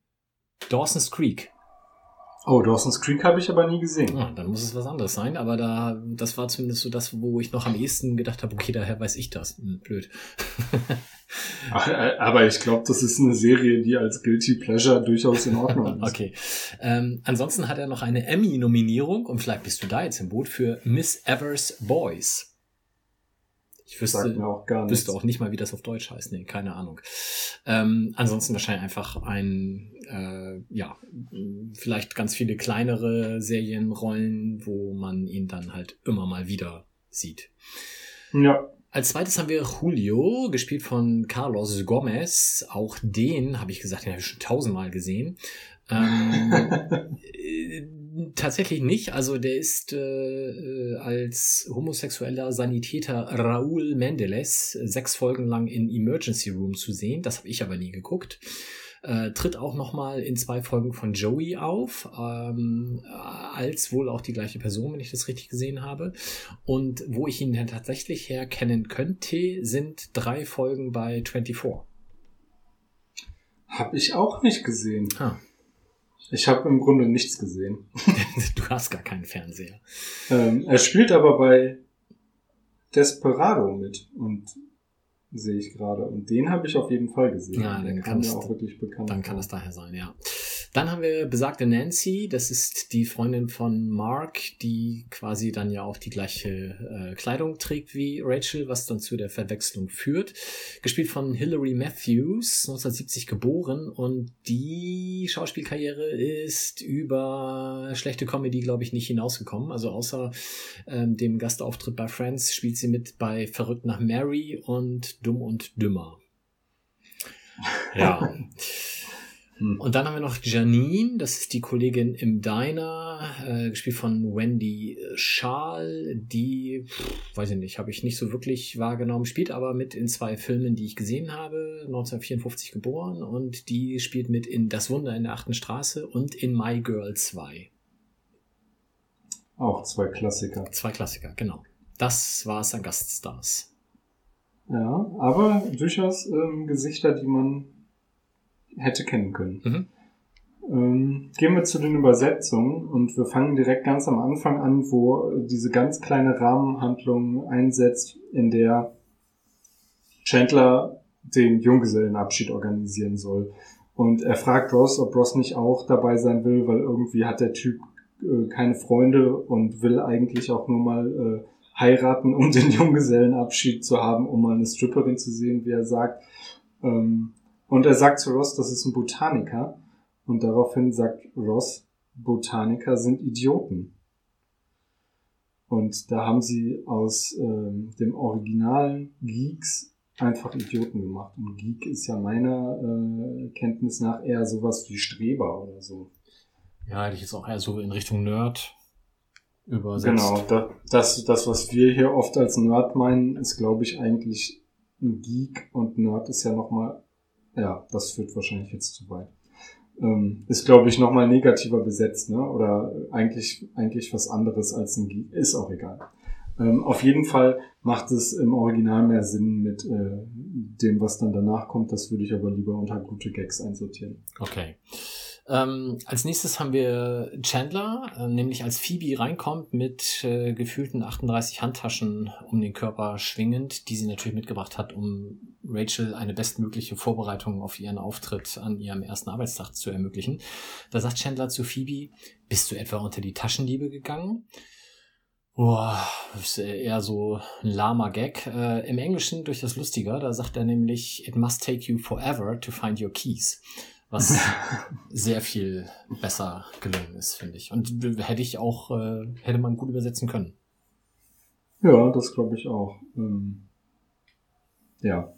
Speaker 3: Dawson's Creek.
Speaker 2: Oh, Dawson's Creek habe ich aber nie gesehen.
Speaker 3: Ah, dann muss es was anderes sein, aber da, das war zumindest so das, wo ich noch am ehesten gedacht habe, okay, daher weiß ich das. Hm, blöd.
Speaker 2: Äh, Aber ich glaube, das ist eine Serie, die als Guilty Pleasure durchaus in Ordnung ist.
Speaker 3: okay. Ähm, ansonsten hat er noch eine Emmy-Nominierung und vielleicht bist du da jetzt im Boot für Miss Evers Boys. Ich wüsste,
Speaker 2: auch
Speaker 3: wüsste auch nicht mal, wie das auf Deutsch heißt. Nee, keine Ahnung. Ähm, ansonsten wahrscheinlich einfach ein, äh, ja, vielleicht ganz viele kleinere Serienrollen, wo man ihn dann halt immer mal wieder sieht.
Speaker 2: Ja,
Speaker 3: Als zweites haben wir Julio, gespielt von Carlos Gomez. Auch den habe ich gesagt, den habe ich schon tausendmal gesehen. Ähm, äh, tatsächlich nicht. Also der ist äh, äh, als homosexueller Sanitäter Raúl Mendeles sechs Folgen lang in Emergency Room zu sehen. Das habe ich aber nie geguckt. Äh, tritt auch noch mal in zwei Folgen von Joey auf, ähm, als wohl auch die gleiche Person, wenn ich das richtig gesehen habe. Und wo ich ihn dann tatsächlich herkennen könnte, sind drei Folgen bei 24.
Speaker 2: habe ich auch nicht gesehen.
Speaker 3: Ah,
Speaker 2: Ich habe im Grunde nichts gesehen.
Speaker 3: du hast gar keinen Fernseher.
Speaker 2: Ähm, er spielt aber bei Desperado mit und sehe ich gerade. Und den habe ich auf jeden Fall gesehen.
Speaker 3: Ja, dann kann
Speaker 2: mir
Speaker 3: es-
Speaker 2: auch wirklich bekannt.
Speaker 3: Dann kann es daher sein, ja. Dann haben wir besagte Nancy, das ist die Freundin von Mark, die quasi dann ja auch die gleiche äh, Kleidung trägt wie Rachel, was dann zu der Verwechslung führt. Gespielt von Hilary Matthews, 1970 geboren und die Schauspielkarriere ist über schlechte Comedy, glaube ich, nicht hinausgekommen. Also außer ähm, dem Gastauftritt bei Friends spielt sie mit bei Verrückt nach Mary und Dumm und Dümmer. Ja. Hm. Und dann haben wir noch Janine, das ist die Kollegin im Diner, äh, gespielt von Wendy Schal, die, pff, weiß ich nicht, habe ich nicht so wirklich wahrgenommen, spielt aber mit in zwei Filmen, die ich gesehen habe, 1954 geboren und die spielt mit in Das Wunder in der achten Straße und in My Girl 2.
Speaker 2: Auch zwei Klassiker.
Speaker 3: Zwei Klassiker, genau. Das war es an Gaststars.
Speaker 2: Ja, aber durchaus ähm, Gesichter, die man hätte kennen können.
Speaker 3: Mhm.
Speaker 2: Ähm, gehen wir zu den Übersetzungen und wir fangen direkt ganz am Anfang an, wo diese ganz kleine Rahmenhandlung einsetzt, in der Chandler den Junggesellenabschied organisieren soll. Und er fragt Ross, ob Ross nicht auch dabei sein will, weil irgendwie hat der Typ äh, keine Freunde und will eigentlich auch nur mal äh, heiraten, um den Junggesellenabschied zu haben, um mal eine Stripperin zu sehen, wie er sagt. Ähm, und er sagt zu Ross, das ist ein Botaniker. Und daraufhin sagt Ross, Botaniker sind Idioten. Und da haben sie aus ähm, dem originalen Geeks einfach Idioten gemacht. Und Geek ist ja meiner äh, Kenntnis nach eher sowas wie Streber oder so.
Speaker 3: Ja, hätte ich jetzt auch eher so in Richtung Nerd übersetzt.
Speaker 2: Genau, da, das, das, was wir hier oft als Nerd meinen, ist, glaube ich, eigentlich ein Geek und Nerd ist ja nochmal ja, das führt wahrscheinlich jetzt zu weit. Ähm, ist, glaube ich, nochmal negativer besetzt, ne? Oder eigentlich, eigentlich was anderes als ein Geek. Ist auch egal. Ähm, auf jeden Fall macht es im Original mehr Sinn mit äh, dem, was dann danach kommt. Das würde ich aber lieber unter gute Gags einsortieren.
Speaker 3: Okay. Ähm, als nächstes haben wir Chandler, äh, nämlich als Phoebe reinkommt mit äh, gefühlten 38 Handtaschen um den Körper schwingend, die sie natürlich mitgebracht hat, um Rachel eine bestmögliche Vorbereitung auf ihren Auftritt an ihrem ersten Arbeitstag zu ermöglichen. Da sagt Chandler zu Phoebe, bist du etwa unter die Taschenliebe gegangen? Boah, ist eher so ein lahmer Gag. Äh, Im Englischen durch das Lustiger, da sagt er nämlich, it must take you forever to find your keys was sehr viel besser gelungen ist, finde ich. Und hätte ich auch, äh, hätte man gut übersetzen können.
Speaker 2: Ja, das glaube ich auch. Ähm, ja.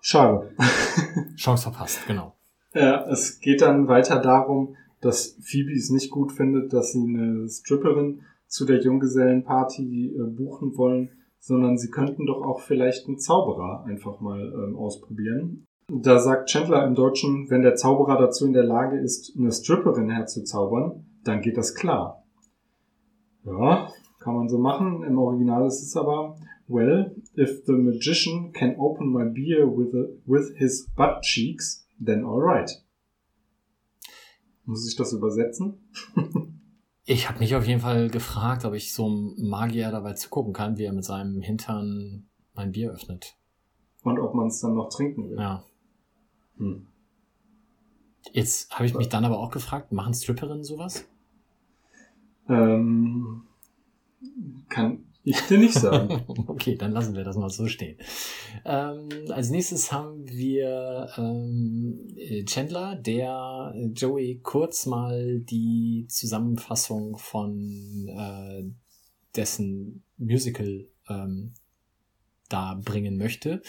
Speaker 2: Schade.
Speaker 3: Chance verpasst, genau.
Speaker 2: Ja, es geht dann weiter darum, dass Phoebe es nicht gut findet, dass sie eine Stripperin zu der Junggesellenparty äh, buchen wollen, sondern sie könnten doch auch vielleicht einen Zauberer einfach mal ähm, ausprobieren. Da sagt Chandler im Deutschen, wenn der Zauberer dazu in der Lage ist, eine Stripperin herzuzaubern, dann geht das klar. Ja, kann man so machen. Im Original ist es aber, well, if the magician can open my beer with, a, with his butt cheeks, then alright. Muss ich das übersetzen?
Speaker 3: ich habe mich auf jeden Fall gefragt, ob ich so einem Magier dabei zugucken kann, wie er mit seinem Hintern mein Bier öffnet.
Speaker 2: Und ob man es dann noch trinken will.
Speaker 3: Ja. Hm. Jetzt habe ich mich dann aber auch gefragt, machen Stripperinnen sowas?
Speaker 2: Ähm, kann ich dir nicht sagen.
Speaker 3: okay, dann lassen wir das mal so stehen. Ähm, als nächstes haben wir ähm, Chandler, der Joey kurz mal die Zusammenfassung von äh, dessen Musical ähm, da bringen möchte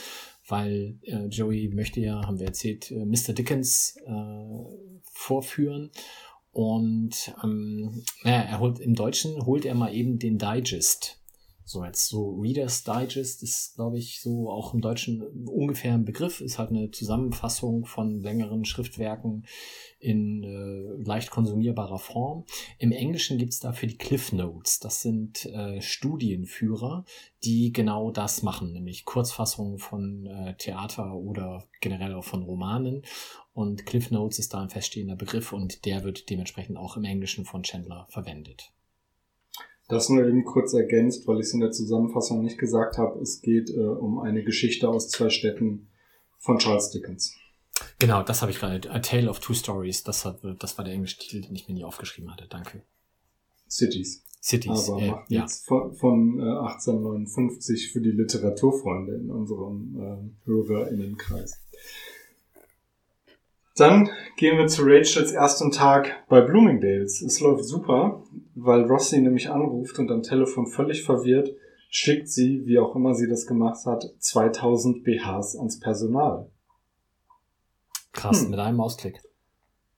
Speaker 3: weil äh, Joey möchte ja, haben wir erzählt, äh, Mr. Dickens äh, vorführen. Und ähm, naja, er holt im Deutschen holt er mal eben den Digest so jetzt so Reader's Digest ist, glaube ich, so auch im Deutschen ungefähr ein Begriff, ist halt eine Zusammenfassung von längeren Schriftwerken in äh, leicht konsumierbarer Form. Im Englischen gibt's dafür die Cliff Notes. Das sind äh, Studienführer, die genau das machen, nämlich Kurzfassungen von äh, Theater oder generell auch von Romanen. Und Cliff Notes ist da ein feststehender Begriff und der wird dementsprechend auch im Englischen von Chandler verwendet.
Speaker 2: Das nur eben kurz ergänzt, weil ich es in der Zusammenfassung nicht gesagt habe. Es geht äh, um eine Geschichte aus zwei Städten von Charles Dickens.
Speaker 3: Genau, das habe ich gerade. A Tale of Two Stories. Das, hat, das war der englische Titel, den ich mir nie aufgeschrieben hatte. Danke.
Speaker 2: Cities.
Speaker 3: Cities.
Speaker 2: Aber
Speaker 3: äh,
Speaker 2: macht
Speaker 3: ja.
Speaker 2: jetzt von, von äh, 1859 für die Literaturfreunde in unserem äh, HörerInnenkreis. Dann gehen wir zu Rachels ersten Tag bei Bloomingdales. Es läuft super, weil Ross sie nämlich anruft und am Telefon völlig verwirrt schickt sie, wie auch immer sie das gemacht hat, 2000 BHs ans Personal.
Speaker 3: Krass,
Speaker 2: Hm.
Speaker 3: mit einem Mausklick.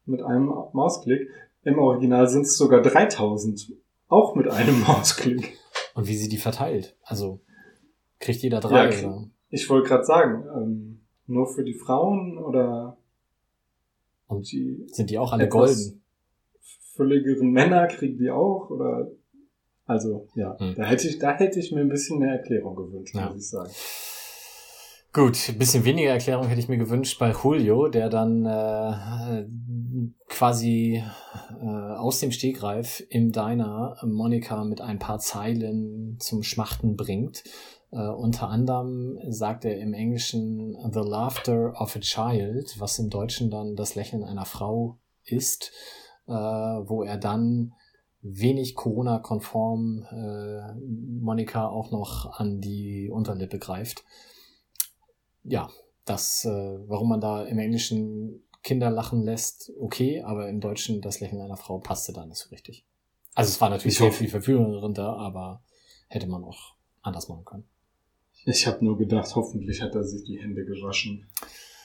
Speaker 2: Mit einem Mausklick. Im Original sind es sogar 3000. Auch mit einem Mausklick.
Speaker 3: Und wie sie die verteilt. Also, kriegt jeder drei,
Speaker 2: Ja? Ich wollte gerade sagen, ähm, nur für die Frauen oder
Speaker 3: Und
Speaker 2: die
Speaker 3: sind die auch alle golden?
Speaker 2: fülligeren Männer kriegen die auch oder also ja,
Speaker 3: Hm.
Speaker 2: da hätte ich da hätte ich mir ein bisschen mehr Erklärung gewünscht,
Speaker 3: Ja.
Speaker 2: muss ich sagen.
Speaker 3: Gut, ein bisschen weniger Erklärung hätte ich mir gewünscht bei Julio, der dann äh, quasi äh, aus dem Stegreif im Diner Monika mit ein paar Zeilen zum Schmachten bringt. Äh, unter anderem sagt er im Englischen The Laughter of a Child, was im Deutschen dann das Lächeln einer Frau ist, äh, wo er dann wenig Corona-konform äh, Monika auch noch an die Unterlippe greift ja, das, warum man da im Englischen Kinder lachen lässt, okay, aber im Deutschen das Lächeln einer Frau passte da nicht so richtig. Also es war natürlich
Speaker 2: Ich
Speaker 3: sehr viel Verführerin da, aber hätte man auch anders machen können.
Speaker 2: Ich habe nur gedacht, hoffentlich hat er sich die Hände gewaschen.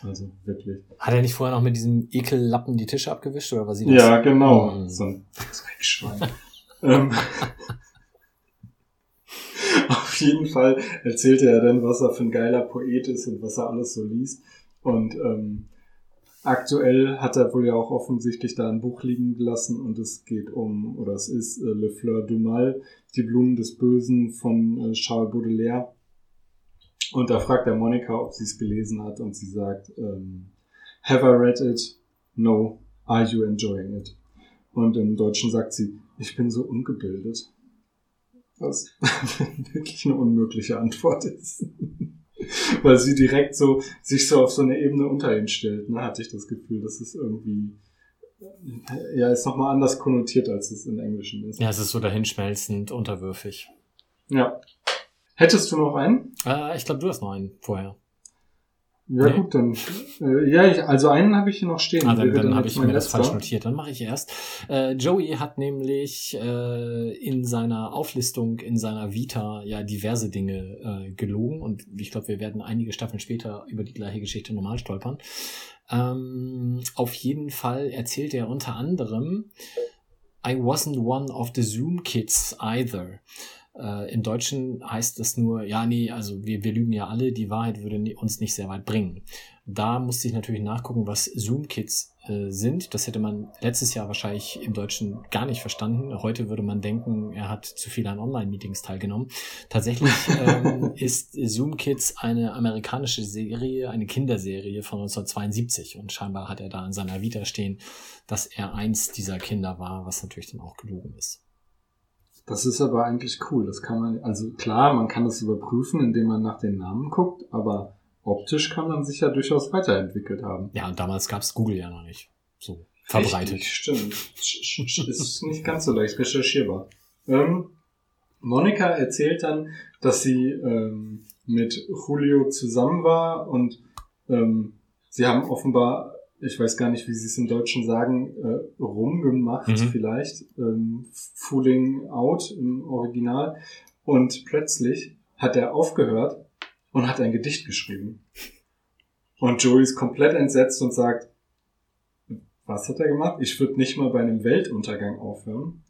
Speaker 2: Also wirklich.
Speaker 3: Hat er nicht vorher noch mit diesem Ekellappen die Tische abgewischt oder was sie
Speaker 2: Ja, genau.
Speaker 3: Mhm.
Speaker 2: So ein Dreckschwein. ähm, auf jeden Fall erzählt er dann, was er für ein geiler Poet ist und was er alles so liest. Und ähm, aktuell hat er wohl ja auch offensichtlich da ein Buch liegen gelassen und es geht um, oder es ist äh, Le Fleur du Mal, die Blumen des Bösen von äh, Charles Baudelaire. Und da fragt er Monika, ob sie es gelesen hat und sie sagt, ähm, Have I read it? No. Are you enjoying it? Und im Deutschen sagt sie, ich bin so ungebildet. Was wirklich eine unmögliche Antwort ist. Weil sie direkt so, sich so auf so eine Ebene unter ihn stellt, ne, hatte ich das Gefühl. Das ist irgendwie, ja, ist nochmal anders konnotiert, als es im Englischen ist.
Speaker 3: Ja, es ist so dahinschmelzend, unterwürfig.
Speaker 2: Ja. Hättest du noch einen?
Speaker 3: Äh, ich glaube, du hast noch einen vorher.
Speaker 2: Ja,
Speaker 3: Nee.
Speaker 2: gut, dann. Äh, ja, ich, also einen habe ich hier noch stehen.
Speaker 3: Ah, dann,
Speaker 2: Wäre
Speaker 3: dann habe ich mir das falsch notiert. Dann mache ich erst. Äh, Joey hat nämlich äh, in seiner Auflistung, in seiner Vita ja diverse Dinge äh, gelogen und ich glaube, wir werden einige Staffeln später über die gleiche Geschichte normal stolpern. Ähm, auf jeden Fall erzählt er unter anderem, I wasn't one of the Zoom Kids either. Äh, Im Deutschen heißt das nur, ja, nee, also wir, wir lügen ja alle, die Wahrheit würde uns nicht sehr weit bringen. Da musste ich natürlich nachgucken, was Zoom-Kids äh, sind. Das hätte man letztes Jahr wahrscheinlich im Deutschen gar nicht verstanden. Heute würde man denken, er hat zu viel an Online-Meetings teilgenommen. Tatsächlich ähm, ist Zoom-Kids eine amerikanische Serie, eine Kinderserie von 1972 und scheinbar hat er da in seiner Vita stehen, dass er eins dieser Kinder war, was natürlich dann auch gelogen ist.
Speaker 2: Das ist aber eigentlich cool. Das kann man, also klar, man kann das überprüfen, indem man nach den Namen guckt, aber optisch kann man sich ja durchaus weiterentwickelt haben.
Speaker 3: Ja, und damals gab's Google ja noch nicht so verbreitet.
Speaker 2: Richtig, stimmt. Ist nicht ganz so leicht recherchierbar. Ähm, Monika erzählt dann, dass sie ähm, mit Julio zusammen war und ähm, sie haben offenbar, ich weiß gar nicht, wie sie es im Deutschen sagen, äh, rumgemacht
Speaker 3: Mhm.
Speaker 2: vielleicht, ähm, Fooling Out im Original. Und plötzlich hat er aufgehört und hat ein Gedicht geschrieben. Und Joey ist komplett entsetzt und sagt, was hat er gemacht? Ich würde nicht mal bei einem Weltuntergang aufhören.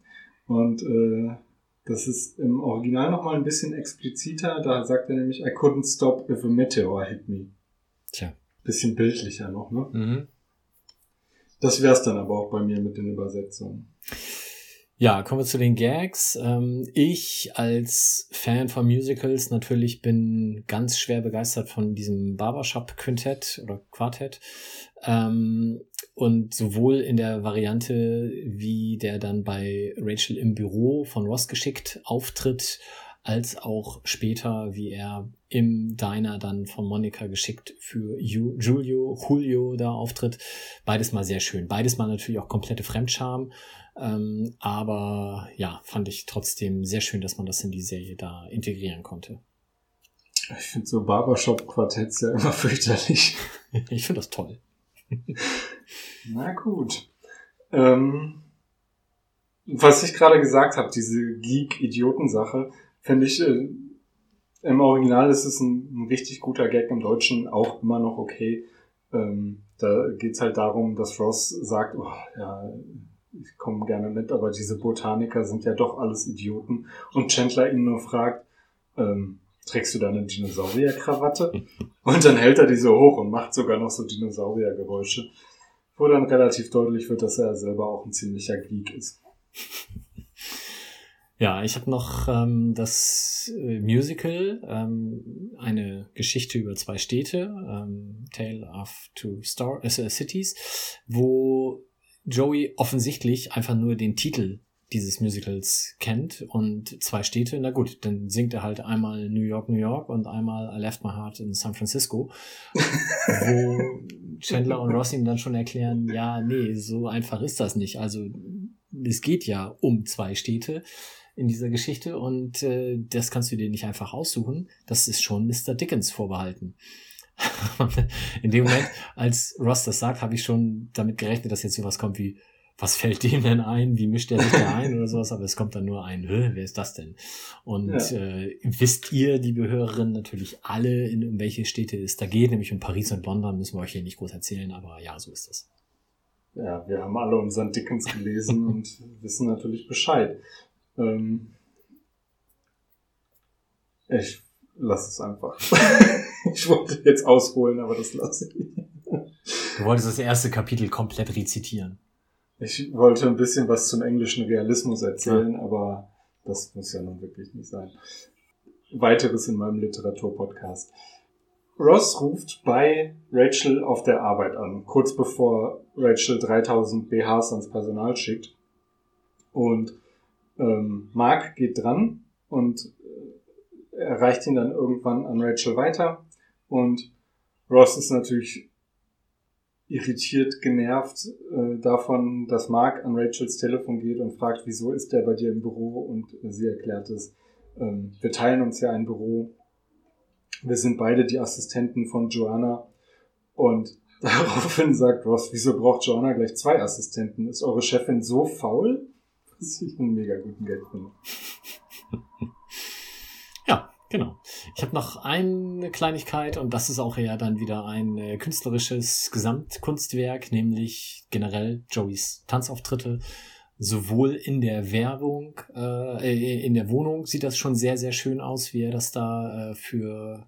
Speaker 2: Und äh, das ist im Original nochmal ein bisschen expliziter. Da sagt er nämlich, I couldn't stop if a meteor hit me.
Speaker 3: Tja.
Speaker 2: Bisschen bildlicher noch, ne?
Speaker 3: Mhm.
Speaker 2: Das wär's dann aber auch bei mir mit den Übersetzungen.
Speaker 3: Ja, kommen wir zu den Gags. Ähm, ich als Fan von Musicals natürlich bin ganz schwer begeistert von diesem Barbershop-Quintett oder Quartett. Ähm, und sowohl in der Variante, wie der dann bei Rachel im Büro von Ross geschickt auftritt, als auch später, wie er im Diner dann von Monika geschickt für Ju Julio, Julio da auftritt. Beides mal sehr schön. Beides mal natürlich auch komplette Fremdscham. Ähm, aber ja, fand ich trotzdem sehr schön, dass man das in die Serie da integrieren konnte.
Speaker 2: Ich finde so Barbershop-Quartetts ja immer fürchterlich.
Speaker 3: ich finde das toll.
Speaker 2: Na gut. Ähm, was ich gerade gesagt habe, diese Geek-Idioten-Sache, finde ich, äh, im Original ist es ein, ein, richtig guter Gag, im Deutschen auch immer noch okay. Ähm, da geht's halt darum, dass Ross sagt, oh, ja, ich komme gerne mit, aber diese Botaniker sind ja doch alles Idioten. Und Chandler ihn nur fragt, ähm, trägst du da eine Dinosaurierkrawatte? Und dann hält er die so hoch und macht sogar noch so Dinosauriergeräusche, wo dann relativ deutlich wird, dass er selber auch ein ziemlicher Geek ist.
Speaker 3: Ja, ich habe noch ähm, das äh, Musical, ähm, eine Geschichte über zwei Städte, ähm, Tale of Two Star äh, Cities, wo Joey offensichtlich einfach nur den Titel dieses Musicals kennt und zwei Städte, na gut, dann singt er halt einmal New York, New York und einmal I Left My Heart in San Francisco, wo Chandler und Ross ihm dann schon erklären, ja, nee, so einfach ist das nicht. Also es geht ja um zwei Städte in dieser Geschichte und äh, das kannst du dir nicht einfach aussuchen. Das ist schon Mr. Dickens vorbehalten. in dem Moment, als Ross das sagt, habe ich schon damit gerechnet, dass jetzt sowas kommt wie, was fällt dem denn ein? Wie mischt er sich da ein oder sowas? Aber es kommt dann nur ein, wer ist das denn? Und ja. äh, wisst ihr, liebe Hörerinnen, natürlich alle, in um welche Städte es da geht, nämlich um Paris und London, müssen wir euch hier nicht groß erzählen, aber ja, so ist das.
Speaker 2: Ja, wir haben alle unseren Dickens gelesen und wissen natürlich Bescheid. Ähm, ich lasse es einfach. ich wollte jetzt ausholen, aber das lasse ich.
Speaker 3: Du wolltest das erste Kapitel komplett rezitieren.
Speaker 2: Ich wollte ein bisschen was zum englischen Realismus erzählen, ja. aber das muss ja nun wirklich nicht sein. Weiteres in meinem Literaturpodcast. Ross ruft bei Rachel auf der Arbeit an, kurz bevor Rachel 3000 BHs ans Personal schickt. Und ähm, Mark geht dran und äh, erreicht ihn dann irgendwann an Rachel weiter. Und Ross ist natürlich irritiert, genervt äh, davon, dass Mark an Rachels Telefon geht und fragt, wieso ist der bei dir im Büro? Und sie erklärt es, ähm, wir teilen uns ja ein Büro wir sind beide die Assistenten von Joanna. Und daraufhin sagt Ross, wieso braucht Joanna gleich zwei Assistenten? Ist eure Chefin so faul? Was ich einen mega guten Geld finde.
Speaker 3: Ja, genau. Ich habe noch eine Kleinigkeit und das ist auch eher dann wieder ein äh, künstlerisches Gesamtkunstwerk, nämlich generell Joeys Tanzauftritte sowohl in der Werbung, äh, in der Wohnung sieht das schon sehr, sehr schön aus, wie er das da äh, für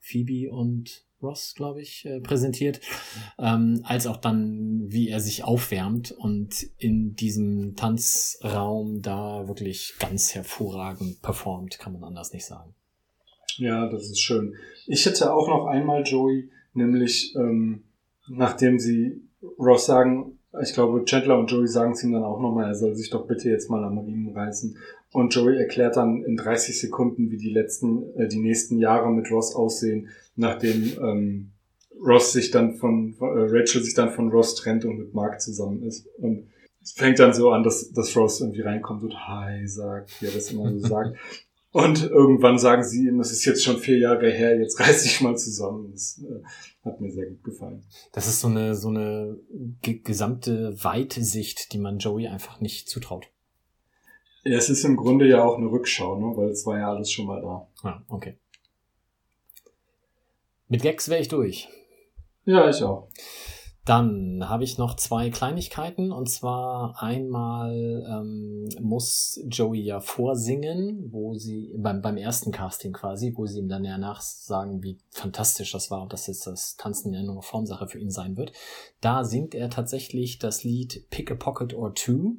Speaker 3: Phoebe und Ross, glaube ich, äh, präsentiert, ähm, als auch dann, wie er sich aufwärmt und in diesem Tanzraum da wirklich ganz hervorragend performt, kann man anders nicht sagen.
Speaker 2: Ja, das ist schön. Ich hätte auch noch einmal Joey, nämlich ähm, nachdem sie Ross sagen, ich glaube, Chandler und Joey sagen es ihm dann auch nochmal, er soll sich doch bitte jetzt mal am Riemen reißen. Und Joey erklärt dann in 30 Sekunden, wie die letzten, äh, die nächsten Jahre mit Ross aussehen, nachdem ähm, Ross sich dann von, äh, Rachel sich dann von Ross trennt und mit Mark zusammen ist. Und es fängt dann so an, dass, dass Ross irgendwie reinkommt und Hi sagt, wie er das immer so sagt. Und irgendwann sagen sie ihm, das ist jetzt schon vier Jahre her, jetzt reiß dich mal zusammen. Das äh, hat mir sehr gut gefallen.
Speaker 3: Das ist so eine, so eine gesamte Weitsicht, die man Joey einfach nicht zutraut.
Speaker 2: Ja, es ist im Grunde ja auch eine Rückschau, ne? weil es war ja alles schon mal da.
Speaker 3: Ah, okay. Mit Gags wäre ich durch.
Speaker 2: Ja, ich auch.
Speaker 3: Dann habe ich noch zwei Kleinigkeiten und zwar einmal ähm, muss Joey ja vorsingen, wo sie beim, beim ersten Casting quasi, wo sie ihm dann ja nachsagen, wie fantastisch das war und dass jetzt das Tanzen ja nur Formsache für ihn sein wird. Da singt er tatsächlich das Lied Pick a Pocket or Two.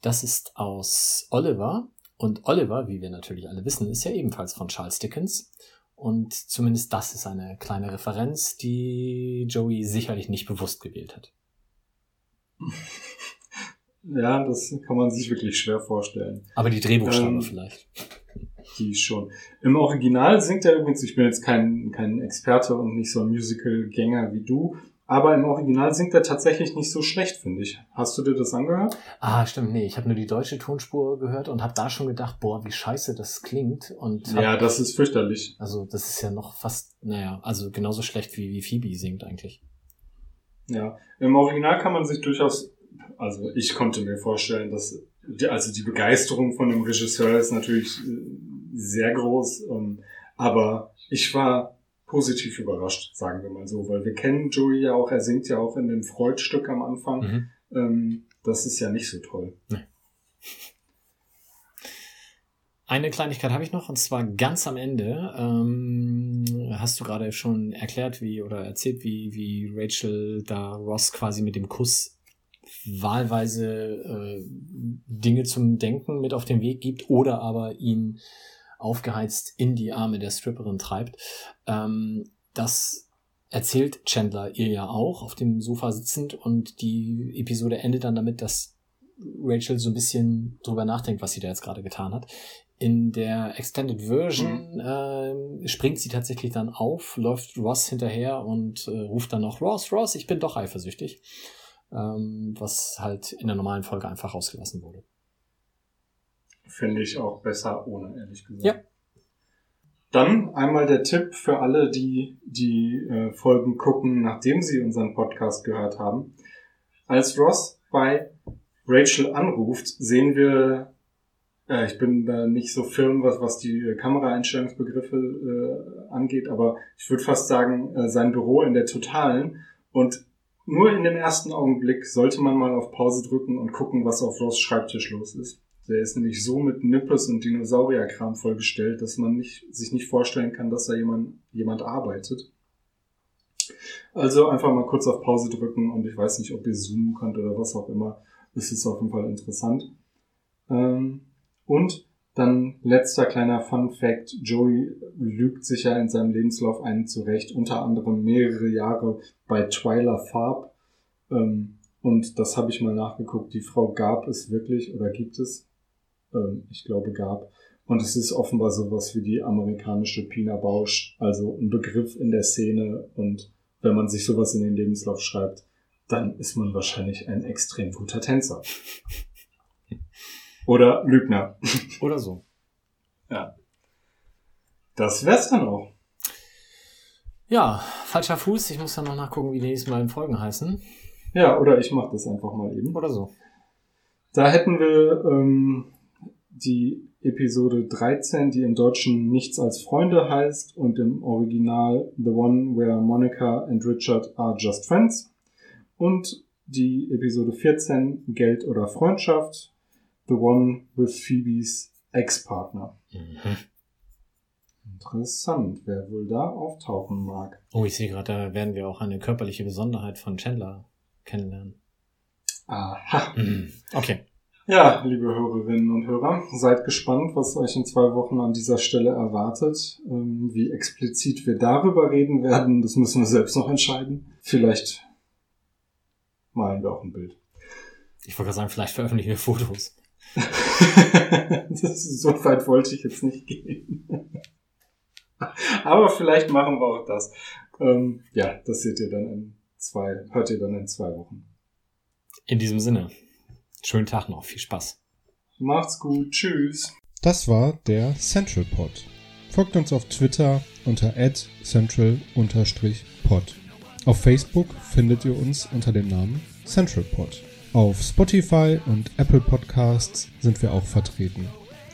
Speaker 3: Das ist aus Oliver und Oliver, wie wir natürlich alle wissen, ist ja ebenfalls von Charles Dickens. Und zumindest das ist eine kleine Referenz, die Joey sicherlich nicht bewusst gewählt hat.
Speaker 2: Ja, das kann man sich wirklich schwer vorstellen.
Speaker 3: Aber die Drehbuchstabe ähm, vielleicht.
Speaker 2: die schon. Im Original singt er übrigens, ich bin jetzt kein, kein Experte und nicht so ein Musical-Gänger wie du, aber im Original singt er tatsächlich nicht so schlecht, finde ich. Hast du dir das angehört?
Speaker 3: Ah, stimmt, nee, ich habe nur die deutsche Tonspur gehört und habe da schon gedacht, boah, wie scheiße das klingt. Und hab,
Speaker 2: Ja, das ist fürchterlich.
Speaker 3: Also das ist ja noch fast, naja, also genauso schlecht wie, wie Phoebe singt eigentlich.
Speaker 2: Ja, im Original kann man sich durchaus, also ich konnte mir vorstellen, dass, die, also die Begeisterung von dem Regisseur ist natürlich äh, sehr groß, ähm, aber ich war positiv überrascht, sagen wir mal so, weil wir kennen Joey ja auch, er singt ja auch in dem Freud-Stück am Anfang.
Speaker 3: Mhm.
Speaker 2: Ähm, das ist ja nicht so toll.
Speaker 3: Eine Kleinigkeit habe ich noch, und zwar ganz am Ende. Ähm, hast du gerade schon erklärt, wie oder erzählt, wie, wie Rachel da Ross quasi mit dem Kuss wahlweise äh, Dinge zum Denken mit auf den Weg gibt oder aber ihn aufgeheizt in die Arme der Stripperin treibt. Ähm, das erzählt Chandler ihr ja auch auf dem Sofa sitzend und die Episode endet dann damit, dass Rachel so ein bisschen drüber nachdenkt, was sie da jetzt gerade getan hat. In der Extended Version äh, springt sie tatsächlich dann auf, läuft Ross hinterher und äh, ruft dann noch Ross, Ross, ich bin doch eifersüchtig. Ähm, was halt in der normalen Folge einfach rausgelassen wurde.
Speaker 2: Finde ich auch besser ohne, ehrlich gesagt.
Speaker 3: Ja.
Speaker 2: Dann einmal der Tipp für alle, die die äh, Folgen gucken, nachdem sie unseren Podcast gehört haben. Als Ross bei Rachel anruft, sehen wir, äh, ich bin da nicht so firm, was, was die äh, Kameraeinstellungsbegriffe äh, angeht, aber ich würde fast sagen, äh, sein Büro in der Totalen. Und nur in dem ersten Augenblick sollte man mal auf Pause drücken und gucken, was auf Ross Schreibtisch los ist. Der ist nämlich so mit Nippes und Dinosaurierkram vollgestellt, dass man nicht, sich nicht vorstellen kann, dass da jemand, jemand arbeitet. Also einfach mal kurz auf Pause drücken und ich weiß nicht, ob ihr zoomen könnt oder was auch immer. Es ist auf jeden Fall interessant. Ähm, und dann letzter kleiner Fun Fact. Joey lügt sich ja in seinem Lebenslauf einen zurecht, unter anderem mehrere Jahre bei Twyla Farb. Ähm, und das habe ich mal nachgeguckt. Die Frau gab es wirklich oder gibt es? Ähm, ich glaube gab. Und es ist offenbar sowas wie die amerikanische Pina Bausch, also ein Begriff in der Szene. Und wenn man sich sowas in den Lebenslauf schreibt, dann ist man wahrscheinlich ein extrem guter Tänzer. Oder Lügner.
Speaker 3: Oder so.
Speaker 2: Ja. Das wär's dann auch.
Speaker 3: Ja, falscher Fuß. Ich muss dann noch nachgucken, wie die nächsten beiden Folgen heißen.
Speaker 2: Ja, oder ich mach das einfach mal eben.
Speaker 3: Oder so.
Speaker 2: Da hätten wir ähm, die Episode 13, die im Deutschen Nichts als Freunde heißt und im Original The One Where Monica and Richard are just friends. Und die Episode 14, Geld oder Freundschaft, The One with Phoebes Ex-Partner.
Speaker 3: Mhm.
Speaker 2: Interessant, wer wohl da auftauchen mag.
Speaker 3: Oh, ich sehe gerade, da werden wir auch eine körperliche Besonderheit von Chandler kennenlernen.
Speaker 2: Aha.
Speaker 3: Mhm. Okay.
Speaker 2: Ja, liebe Hörerinnen und Hörer, seid gespannt, was euch in zwei Wochen an dieser Stelle erwartet. Ähm, wie explizit wir darüber reden werden, das müssen wir selbst noch entscheiden. Vielleicht malen wir auch ein Bild.
Speaker 3: Ich wollte gerade sagen, vielleicht veröffentlichen wir Fotos.
Speaker 2: das ist, so weit wollte ich jetzt nicht gehen. Aber vielleicht machen wir auch das. Ähm, ja, das seht ihr dann in zwei, hört ihr dann in zwei Wochen.
Speaker 3: In diesem Sinne. Schönen Tag noch. Viel Spaß.
Speaker 2: Macht's gut. Tschüss.
Speaker 1: Das war der Central Pod. Folgt uns auf Twitter unter central-pod. Auf Facebook findet ihr uns unter dem Namen Central Pod. Auf Spotify und Apple Podcasts sind wir auch vertreten.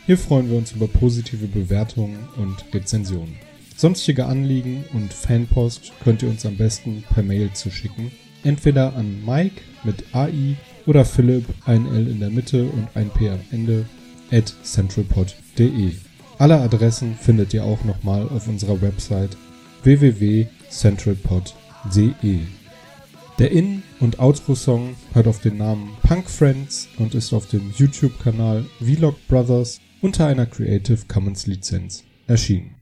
Speaker 1: Hier freuen wir uns über positive Bewertungen und Rezensionen. Sonstige Anliegen und Fanpost könnt ihr uns am besten per Mail zuschicken. Entweder an Mike mit AI oder Philipp, ein L in der Mitte und ein P am Ende, at centralpod.de. Alle Adressen findet ihr auch nochmal auf unserer Website www.centralpod.de. Der In- und Outro-Song hört auf den Namen Punk Friends und ist auf dem YouTube-Kanal Vlog Brothers unter einer Creative Commons Lizenz erschienen.